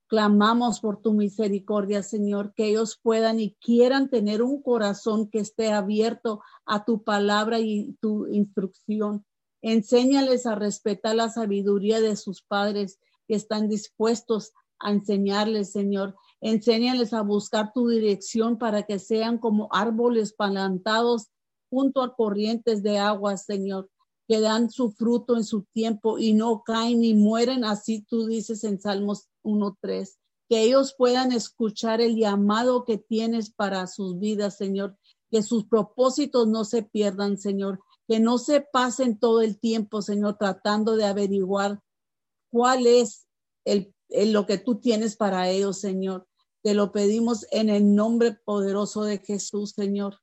Clamamos por tu misericordia, Señor, que ellos puedan y quieran tener un corazón que esté abierto a tu palabra y tu instrucción. Enséñales a respetar la sabiduría de sus padres que están dispuestos a enseñarles, Señor. Enséñales a buscar tu dirección para que sean como árboles plantados junto a corrientes de agua, Señor que dan su fruto en su tiempo y no caen ni mueren, así tú dices en Salmos 1.3, que ellos puedan escuchar el llamado que tienes para sus vidas, Señor, que sus propósitos no se pierdan, Señor, que no se pasen todo el tiempo, Señor, tratando de averiguar cuál es el, lo que tú tienes para ellos, Señor. Te lo pedimos en el nombre poderoso de Jesús, Señor.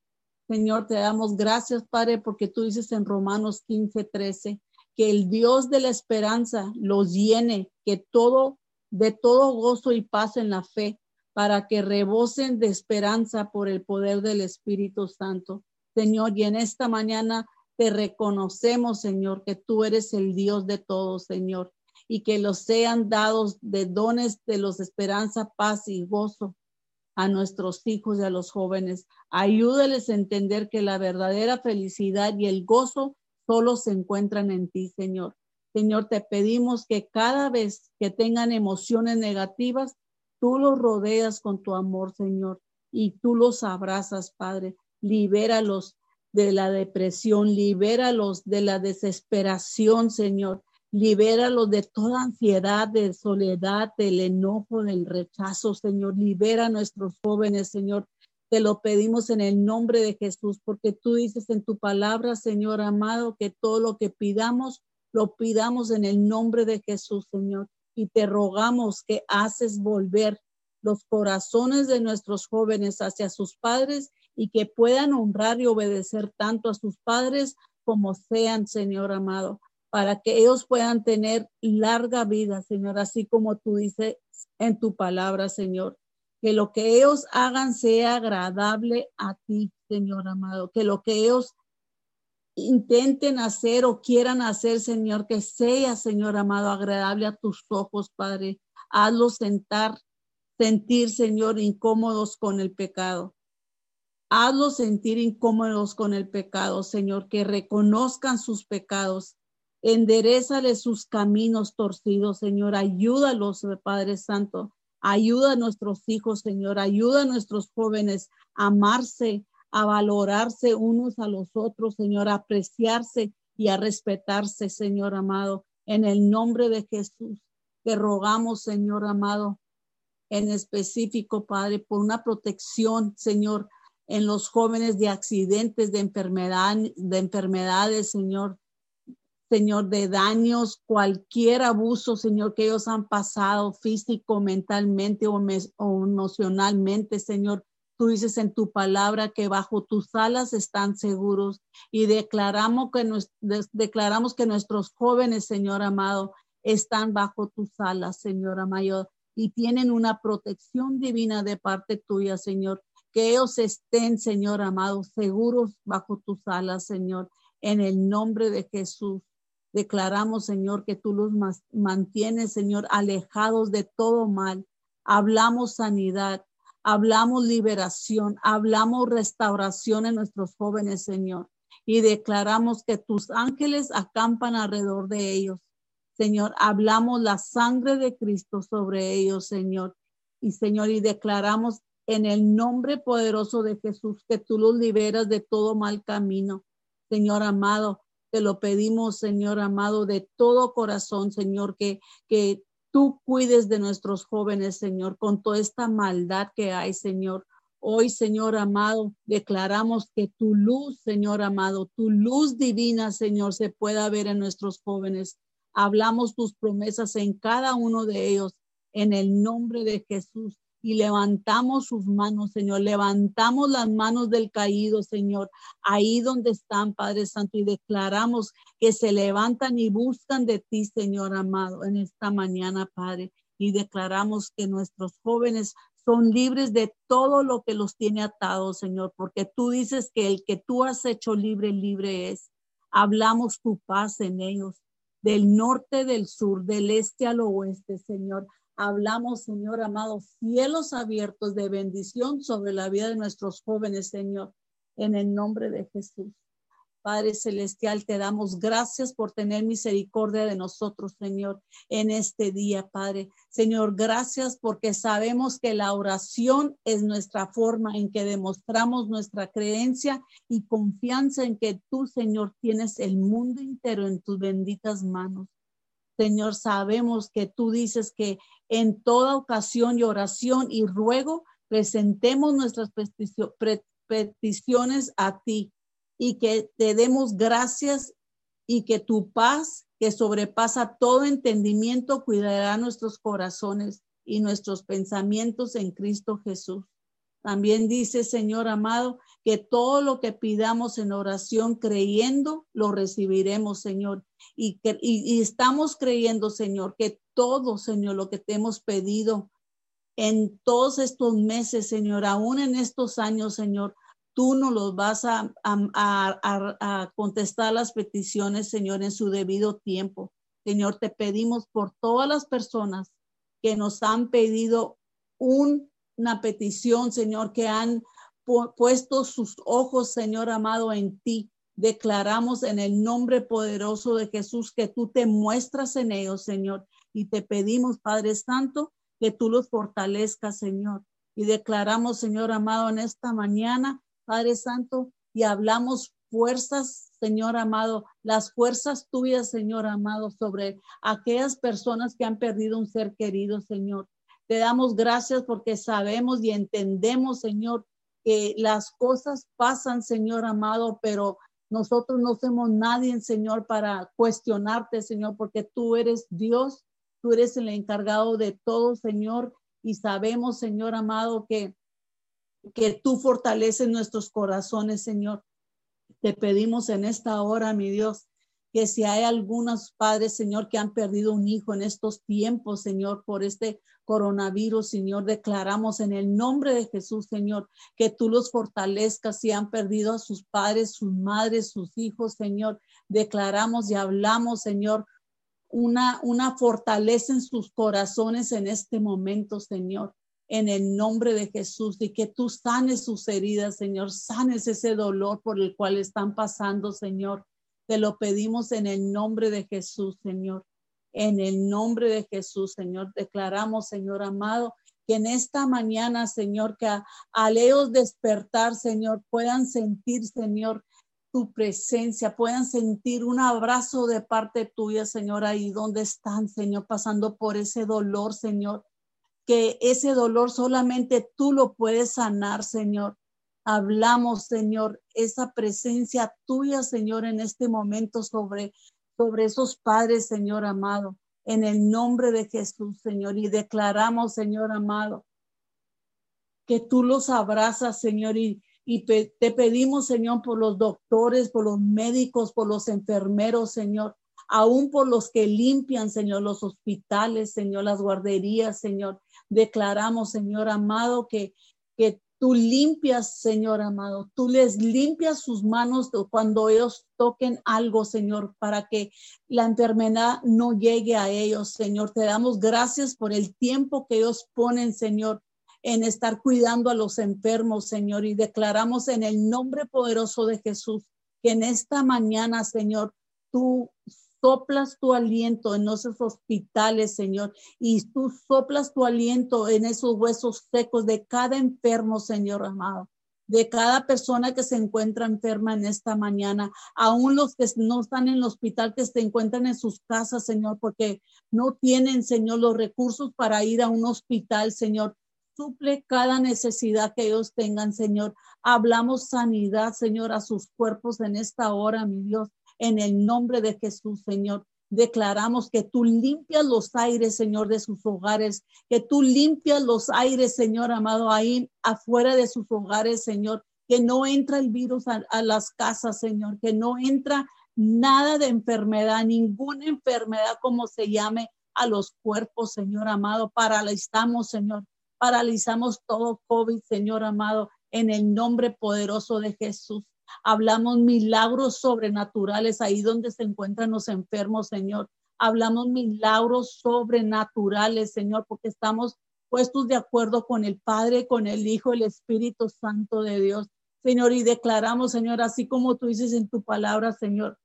Señor, te damos gracias, Padre, porque tú dices en Romanos 15, 13, que el Dios de la esperanza los llene, que todo, de todo gozo y paz en la fe, para que rebosen de esperanza por el poder del Espíritu Santo. Señor, y en esta mañana te reconocemos, Señor, que tú eres el Dios de todos, Señor, y que los sean dados de dones de los esperanza, paz y gozo a nuestros hijos y a los jóvenes. Ayúdales a entender que la verdadera felicidad y el gozo solo se encuentran en ti, Señor. Señor, te pedimos que cada vez que tengan emociones negativas, tú los rodeas con tu amor, Señor, y tú los abrazas, Padre. Libéralos de la depresión, libéralos de la desesperación, Señor. Libéralos de toda ansiedad, de soledad, del enojo, del rechazo, Señor. Libera a nuestros jóvenes, Señor. Te lo pedimos en el nombre de Jesús, porque tú dices en tu palabra, Señor amado, que todo lo que pidamos, lo pidamos en el nombre de Jesús, Señor. Y te rogamos que haces volver los corazones de nuestros jóvenes hacia sus padres y que puedan honrar y obedecer tanto a sus padres como sean, Señor amado, para que ellos puedan tener larga vida, Señor, así como tú dices en tu palabra, Señor. Que lo que ellos hagan sea agradable a ti, Señor amado. Que lo que ellos intenten hacer o quieran hacer, Señor, que sea, Señor amado, agradable a tus ojos, Padre. Hazlos sentar, sentir, Señor, incómodos con el pecado. Hazlos sentir incómodos con el pecado, Señor, que reconozcan sus pecados. Enderezale sus caminos torcidos, Señor. Ayúdalos, Padre Santo. Ayuda a nuestros hijos, Señor. Ayuda a nuestros jóvenes a amarse, a valorarse unos a los otros, Señor, a apreciarse y a respetarse, Señor amado. En el nombre de Jesús, te rogamos, Señor amado, en específico, Padre, por una protección, Señor, en los jóvenes de accidentes, de, enfermedad, de enfermedades, Señor. Señor, de daños, cualquier abuso, Señor, que ellos han pasado físico, mentalmente o, emocionalmente, Señor. Tú dices en tu palabra que bajo tus alas están seguros y declaramos que, declaramos que nuestros jóvenes, Señor amado, están bajo tus alas, Señor amado, y tienen una protección divina de parte tuya, Señor que ellos estén, Señor amado, seguros bajo tus alas, Señor, en el nombre de Jesús. Declaramos, Señor, que tú los mantienes, Señor, alejados de todo mal. Hablamos sanidad, hablamos liberación, hablamos restauración en nuestros jóvenes, Señor. Y declaramos que tus ángeles acampan alrededor de ellos. Señor, hablamos la sangre de Cristo sobre ellos, Señor. Y Señor, y declaramos en el nombre poderoso de Jesús, que tú los liberas de todo mal camino. Señor amado, te lo pedimos, Señor amado, de todo corazón, Señor, que, que tú cuides de nuestros jóvenes, Señor, con toda esta maldad que hay, Señor. Hoy, Señor amado, declaramos que tu luz, Señor amado, tu luz divina, Señor, se pueda ver en nuestros jóvenes. Hablamos tus promesas en cada uno de ellos, en el nombre de Jesús y levantamos sus manos, Señor. Levantamos las manos del caído, Señor, ahí donde están, Padre Santo, y declaramos que se levantan y buscan de ti, Señor amado, en esta mañana, Padre. Y declaramos que nuestros jóvenes son libres de todo lo que los tiene atados, Señor, porque tú dices que el que tú has hecho libre, libre es. Hablamos tu paz en ellos, del norte, del sur, del este al oeste, Señor. Hablamos, Señor amado, cielos abiertos de bendición sobre la vida de nuestros jóvenes, Señor, en el nombre de Jesús. Padre Celestial, te damos gracias por tener misericordia de nosotros, Señor, en este día, Padre. Señor, gracias porque sabemos que la oración es nuestra forma en que demostramos nuestra creencia y confianza en que tú, Señor, tienes el mundo entero en tus benditas manos. Señor, sabemos que tú dices que en toda ocasión y oración y ruego presentemos nuestras peticiones a ti y que te demos gracias y que tu paz, que sobrepasa todo entendimiento, cuidará nuestros corazones y nuestros pensamientos en Cristo Jesús. También dice, Señor amado, que todo lo que pidamos en oración creyendo, lo recibiremos, Señor. Y, estamos creyendo, Señor, que todo, Señor, lo que te hemos pedido en todos estos meses, Señor, aún en estos años, Señor, tú nos los vas a, a, a, contestar las peticiones, Señor, en su debido tiempo. Señor, te pedimos por todas las personas que nos han pedido una petición, Señor, que han puesto sus ojos, Señor amado, en ti. Declaramos en el nombre poderoso de Jesús que tú te muestras en ellos, Señor. Y te pedimos, Padre Santo, que tú los fortalezcas, Señor. Y declaramos, Señor amado, en esta mañana, Padre Santo, y hablamos fuerzas, Señor amado, las fuerzas tuyas, Señor amado, sobre aquellas personas que han perdido un ser querido, Señor. Te damos gracias porque sabemos y entendemos, Señor, que las cosas pasan, Señor amado, pero nosotros no somos nadie, Señor, para cuestionarte, Señor, porque tú eres Dios, tú eres el encargado de todo, Señor, y sabemos, Señor amado, que, que tú fortaleces nuestros corazones, Señor. Te pedimos en esta hora, mi Dios, que si hay algunos padres, Señor, que han perdido un hijo en estos tiempos, Señor, por este coronavirus, Señor, declaramos en el nombre de Jesús, Señor, que tú los fortalezcas si han perdido a sus padres, sus madres, sus hijos, Señor. Declaramos y hablamos, Señor, una, una fortaleza en sus corazones en este momento, Señor en el nombre de Jesús y que tú sanes sus heridas, Señor, sanes ese dolor por el cual están pasando, Señor. Te lo pedimos en el nombre de Jesús, Señor. En el nombre de Jesús, Señor, declaramos, Señor amado, que en esta mañana, Señor, que al ellos despertar, Señor, puedan sentir, Señor, tu presencia, puedan sentir un abrazo de parte tuya, Señor, ahí donde están, Señor, pasando por ese dolor, Señor, que ese dolor solamente tú lo puedes sanar, Señor. Hablamos, Señor, esa presencia tuya, Señor, en este momento sobre, sobre esos padres, Señor amado, en el nombre de Jesús, Señor. Y declaramos, Señor amado, que tú los abrazas, Señor, y, te pedimos, Señor, por los doctores, por los médicos, por los enfermeros, Señor, aún por los que limpian, Señor, los hospitales, Señor, las guarderías, Señor. Declaramos, Señor amado, que Tú limpias, Señor amado, tú les limpias sus manos cuando ellos toquen algo, Señor, para que la enfermedad no llegue a ellos, Señor. Te damos gracias por el tiempo que ellos ponen, Señor, en estar cuidando a los enfermos, Señor. Y declaramos en el nombre poderoso de Jesús que en esta mañana, Señor, tú soplas tu aliento en esos hospitales, Señor, y tú soplas tu aliento en esos huesos secos de cada enfermo, Señor amado de cada persona que se encuentra enferma en esta mañana, aún los que no están en el hospital, que se encuentran en sus casas, Señor, porque no tienen, Señor, los recursos para ir a un hospital, Señor. Suple cada necesidad que ellos tengan, Señor. Hablamos sanidad, Señor, a sus cuerpos en esta hora, mi Dios en el nombre de Jesús, Señor. Declaramos que tú limpias los aires, Señor, de sus hogares, que tú limpias los aires, Señor amado, ahí afuera de sus hogares, Señor, que no entra el virus a, las casas, Señor, que no entra nada de enfermedad, ninguna enfermedad como se llame a los cuerpos, Señor amado. Paralizamos, Señor, paralizamos todo COVID, Señor amado, en el nombre poderoso de Jesús. Hablamos milagros sobrenaturales ahí donde se encuentran los enfermos, Señor. Hablamos milagros sobrenaturales, Señor, porque estamos puestos de acuerdo con el Padre, con el Hijo, el Espíritu Santo de Dios. Señor, y declaramos, Señor, así como tú dices en tu palabra, Señor.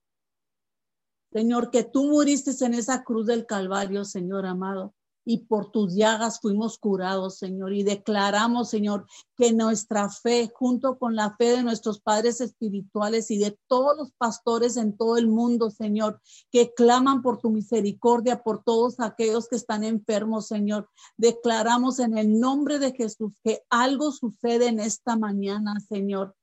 Señor, que tú muriste en esa cruz del Calvario, Señor amado y por tus llagas fuimos curados, Señor. Y declaramos, Señor, que nuestra fe, junto con la fe de nuestros padres espirituales y de todos los pastores en todo el mundo, Señor, que claman por tu misericordia, por todos aquellos que están enfermos, Señor. Declaramos en el nombre de Jesús que algo sucede en esta mañana, Señor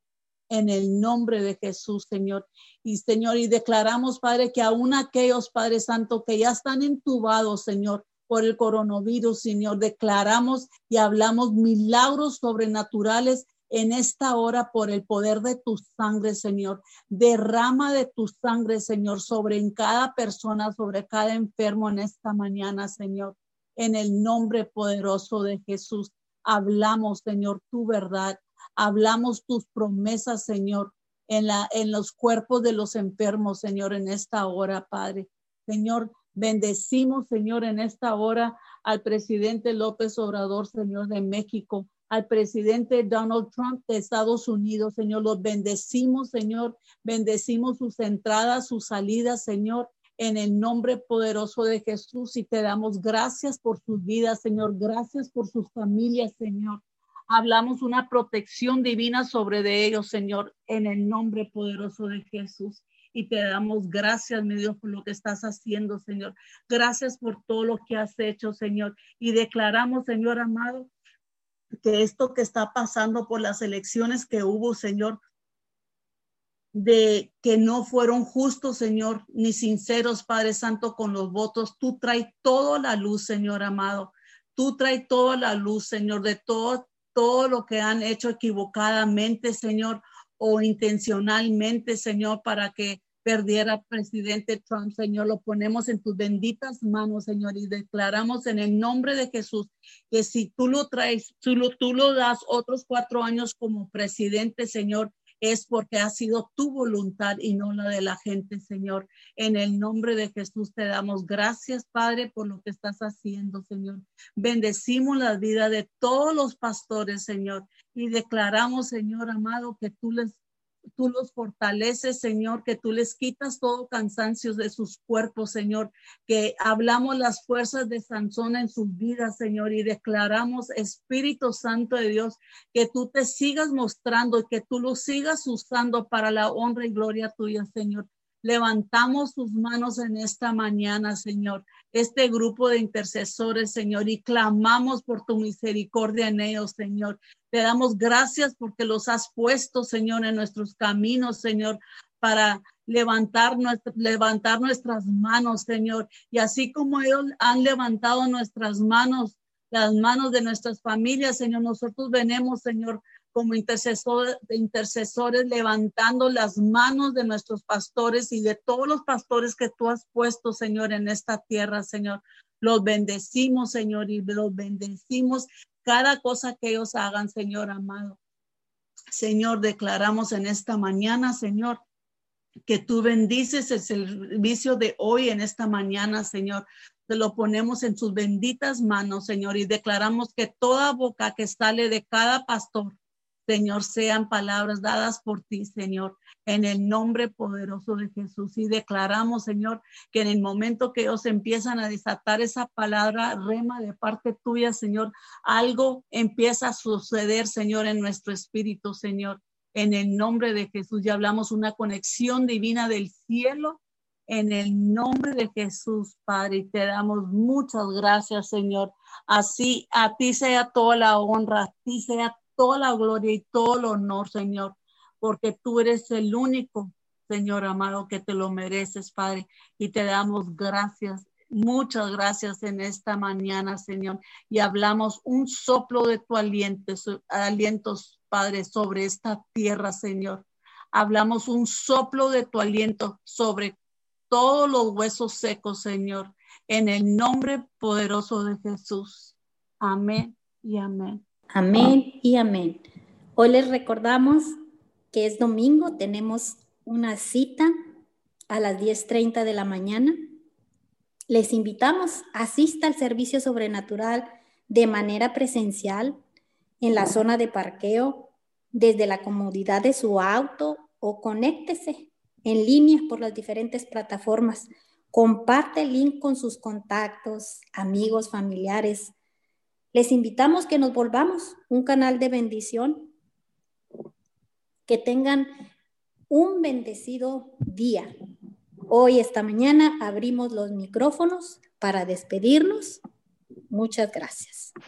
en el nombre de Jesús, Señor. Y Señor, y declaramos, Padre, que aún aquellos, Padre Santo, que ya están entubados, Señor, por el coronavirus, Señor. Declaramos y hablamos milagros sobrenaturales en esta hora por el poder de tu sangre, Señor. Derrama de tu sangre, Señor, sobre en cada persona, sobre cada enfermo en esta mañana, Señor. En el nombre poderoso de Jesús, hablamos, Señor, tu verdad. Hablamos tus promesas, Señor, en, la, en los cuerpos de los enfermos, Señor, en esta hora, Padre. Señor, bendecimos, Señor, en esta hora al presidente López Obrador, Señor, de México al presidente Donald Trump de Estados Unidos, Señor. Los bendecimos, Señor. Bendecimos sus entradas, sus salidas, Señor, en el nombre poderoso de Jesús. Y te damos gracias por sus vidas, Señor. Gracias por sus familias, Señor. Hablamos una protección divina sobre de ellos, Señor, en el nombre poderoso de Jesús. Y te damos gracias, mi Dios, por lo que estás haciendo, Señor. Gracias por todo lo que has hecho, Señor. Y declaramos, Señor amado, que esto que está pasando por las elecciones que hubo, Señor, de que no fueron justos, Señor, ni sinceros, Padre Santo, con los votos. Tú traes toda la luz, Señor amado. Tú traes toda la luz, Señor, de todo, todo lo que han hecho equivocadamente, Señor, o intencionalmente, Señor, para que perdiera presidente Trump, Señor. Lo ponemos en tus benditas manos, Señor, y declaramos en el nombre de Jesús que si tú lo traes, tú lo, das otros cuatro años como presidente, Señor, es porque ha sido tu voluntad y no la de la gente, Señor. En el nombre de Jesús te damos gracias, Padre, por lo que estás haciendo, Señor. Bendecimos la vida de todos los pastores, Señor, y declaramos, Señor amado, que tú les tú los fortaleces, Señor, que tú les quitas todo cansancio de sus cuerpos, Señor, que hablamos las fuerzas de Sansón en sus vidas, Señor, y declaramos, Espíritu Santo de Dios, que tú te sigas mostrando y que tú lo sigas usando para la honra y gloria tuya, Señor. Levantamos sus manos en esta mañana, Señor, este grupo de intercesores, Señor, y clamamos por tu misericordia en ellos, Señor. Te damos gracias porque los has puesto, Señor, en nuestros caminos, Señor, para levantar, levantar nuestras manos, Señor. Y así como ellos han levantado nuestras manos, las manos de nuestras familias, Señor, nosotros venimos, Señor, como intercesores, levantando las manos de nuestros pastores y de todos los pastores que tú has puesto, Señor, en esta tierra, Señor. Los bendecimos, Señor, y los bendecimos cada cosa que ellos hagan, Señor amado. Señor, declaramos en esta mañana, Señor, que tú bendices el servicio de hoy en esta mañana, Señor. Te lo ponemos en sus benditas manos, Señor, y declaramos que toda boca que sale de cada pastor, Señor, sean palabras dadas por ti, Señor, en el nombre poderoso de Jesús. Y declaramos, Señor, que en el momento que ellos empiezan a desatar esa palabra rema de parte tuya, Señor, algo empieza a suceder, Señor, en nuestro espíritu, Señor. En el nombre de Jesús, ya hablamos una conexión divina del cielo. En el nombre de Jesús, Padre, te damos muchas gracias, Señor. Así a ti sea toda la honra, a ti sea toda la gloria y todo el honor, Señor, porque tú eres el único, Señor amado, que te lo mereces, Padre, y te damos gracias. Muchas gracias en esta mañana, Señor. Y hablamos un soplo de tu aliento, alientos, Padre, sobre esta tierra, Señor. Hablamos un soplo de tu aliento sobre todos los huesos secos, Señor, en el nombre poderoso de Jesús. Amén y amén. Amén y amén. Hoy les recordamos que es domingo, tenemos una cita a las 10.30 de la mañana. Les invitamos, asista al servicio sobrenatural de manera presencial en la zona de parqueo desde la comodidad de su auto o conéctese en línea por las diferentes plataformas. Comparte el link con sus contactos, amigos, familiares, les invitamos que nos volvamos un canal de bendición, que tengan un bendecido día. Hoy, esta mañana, abrimos los micrófonos para despedirnos. Muchas gracias.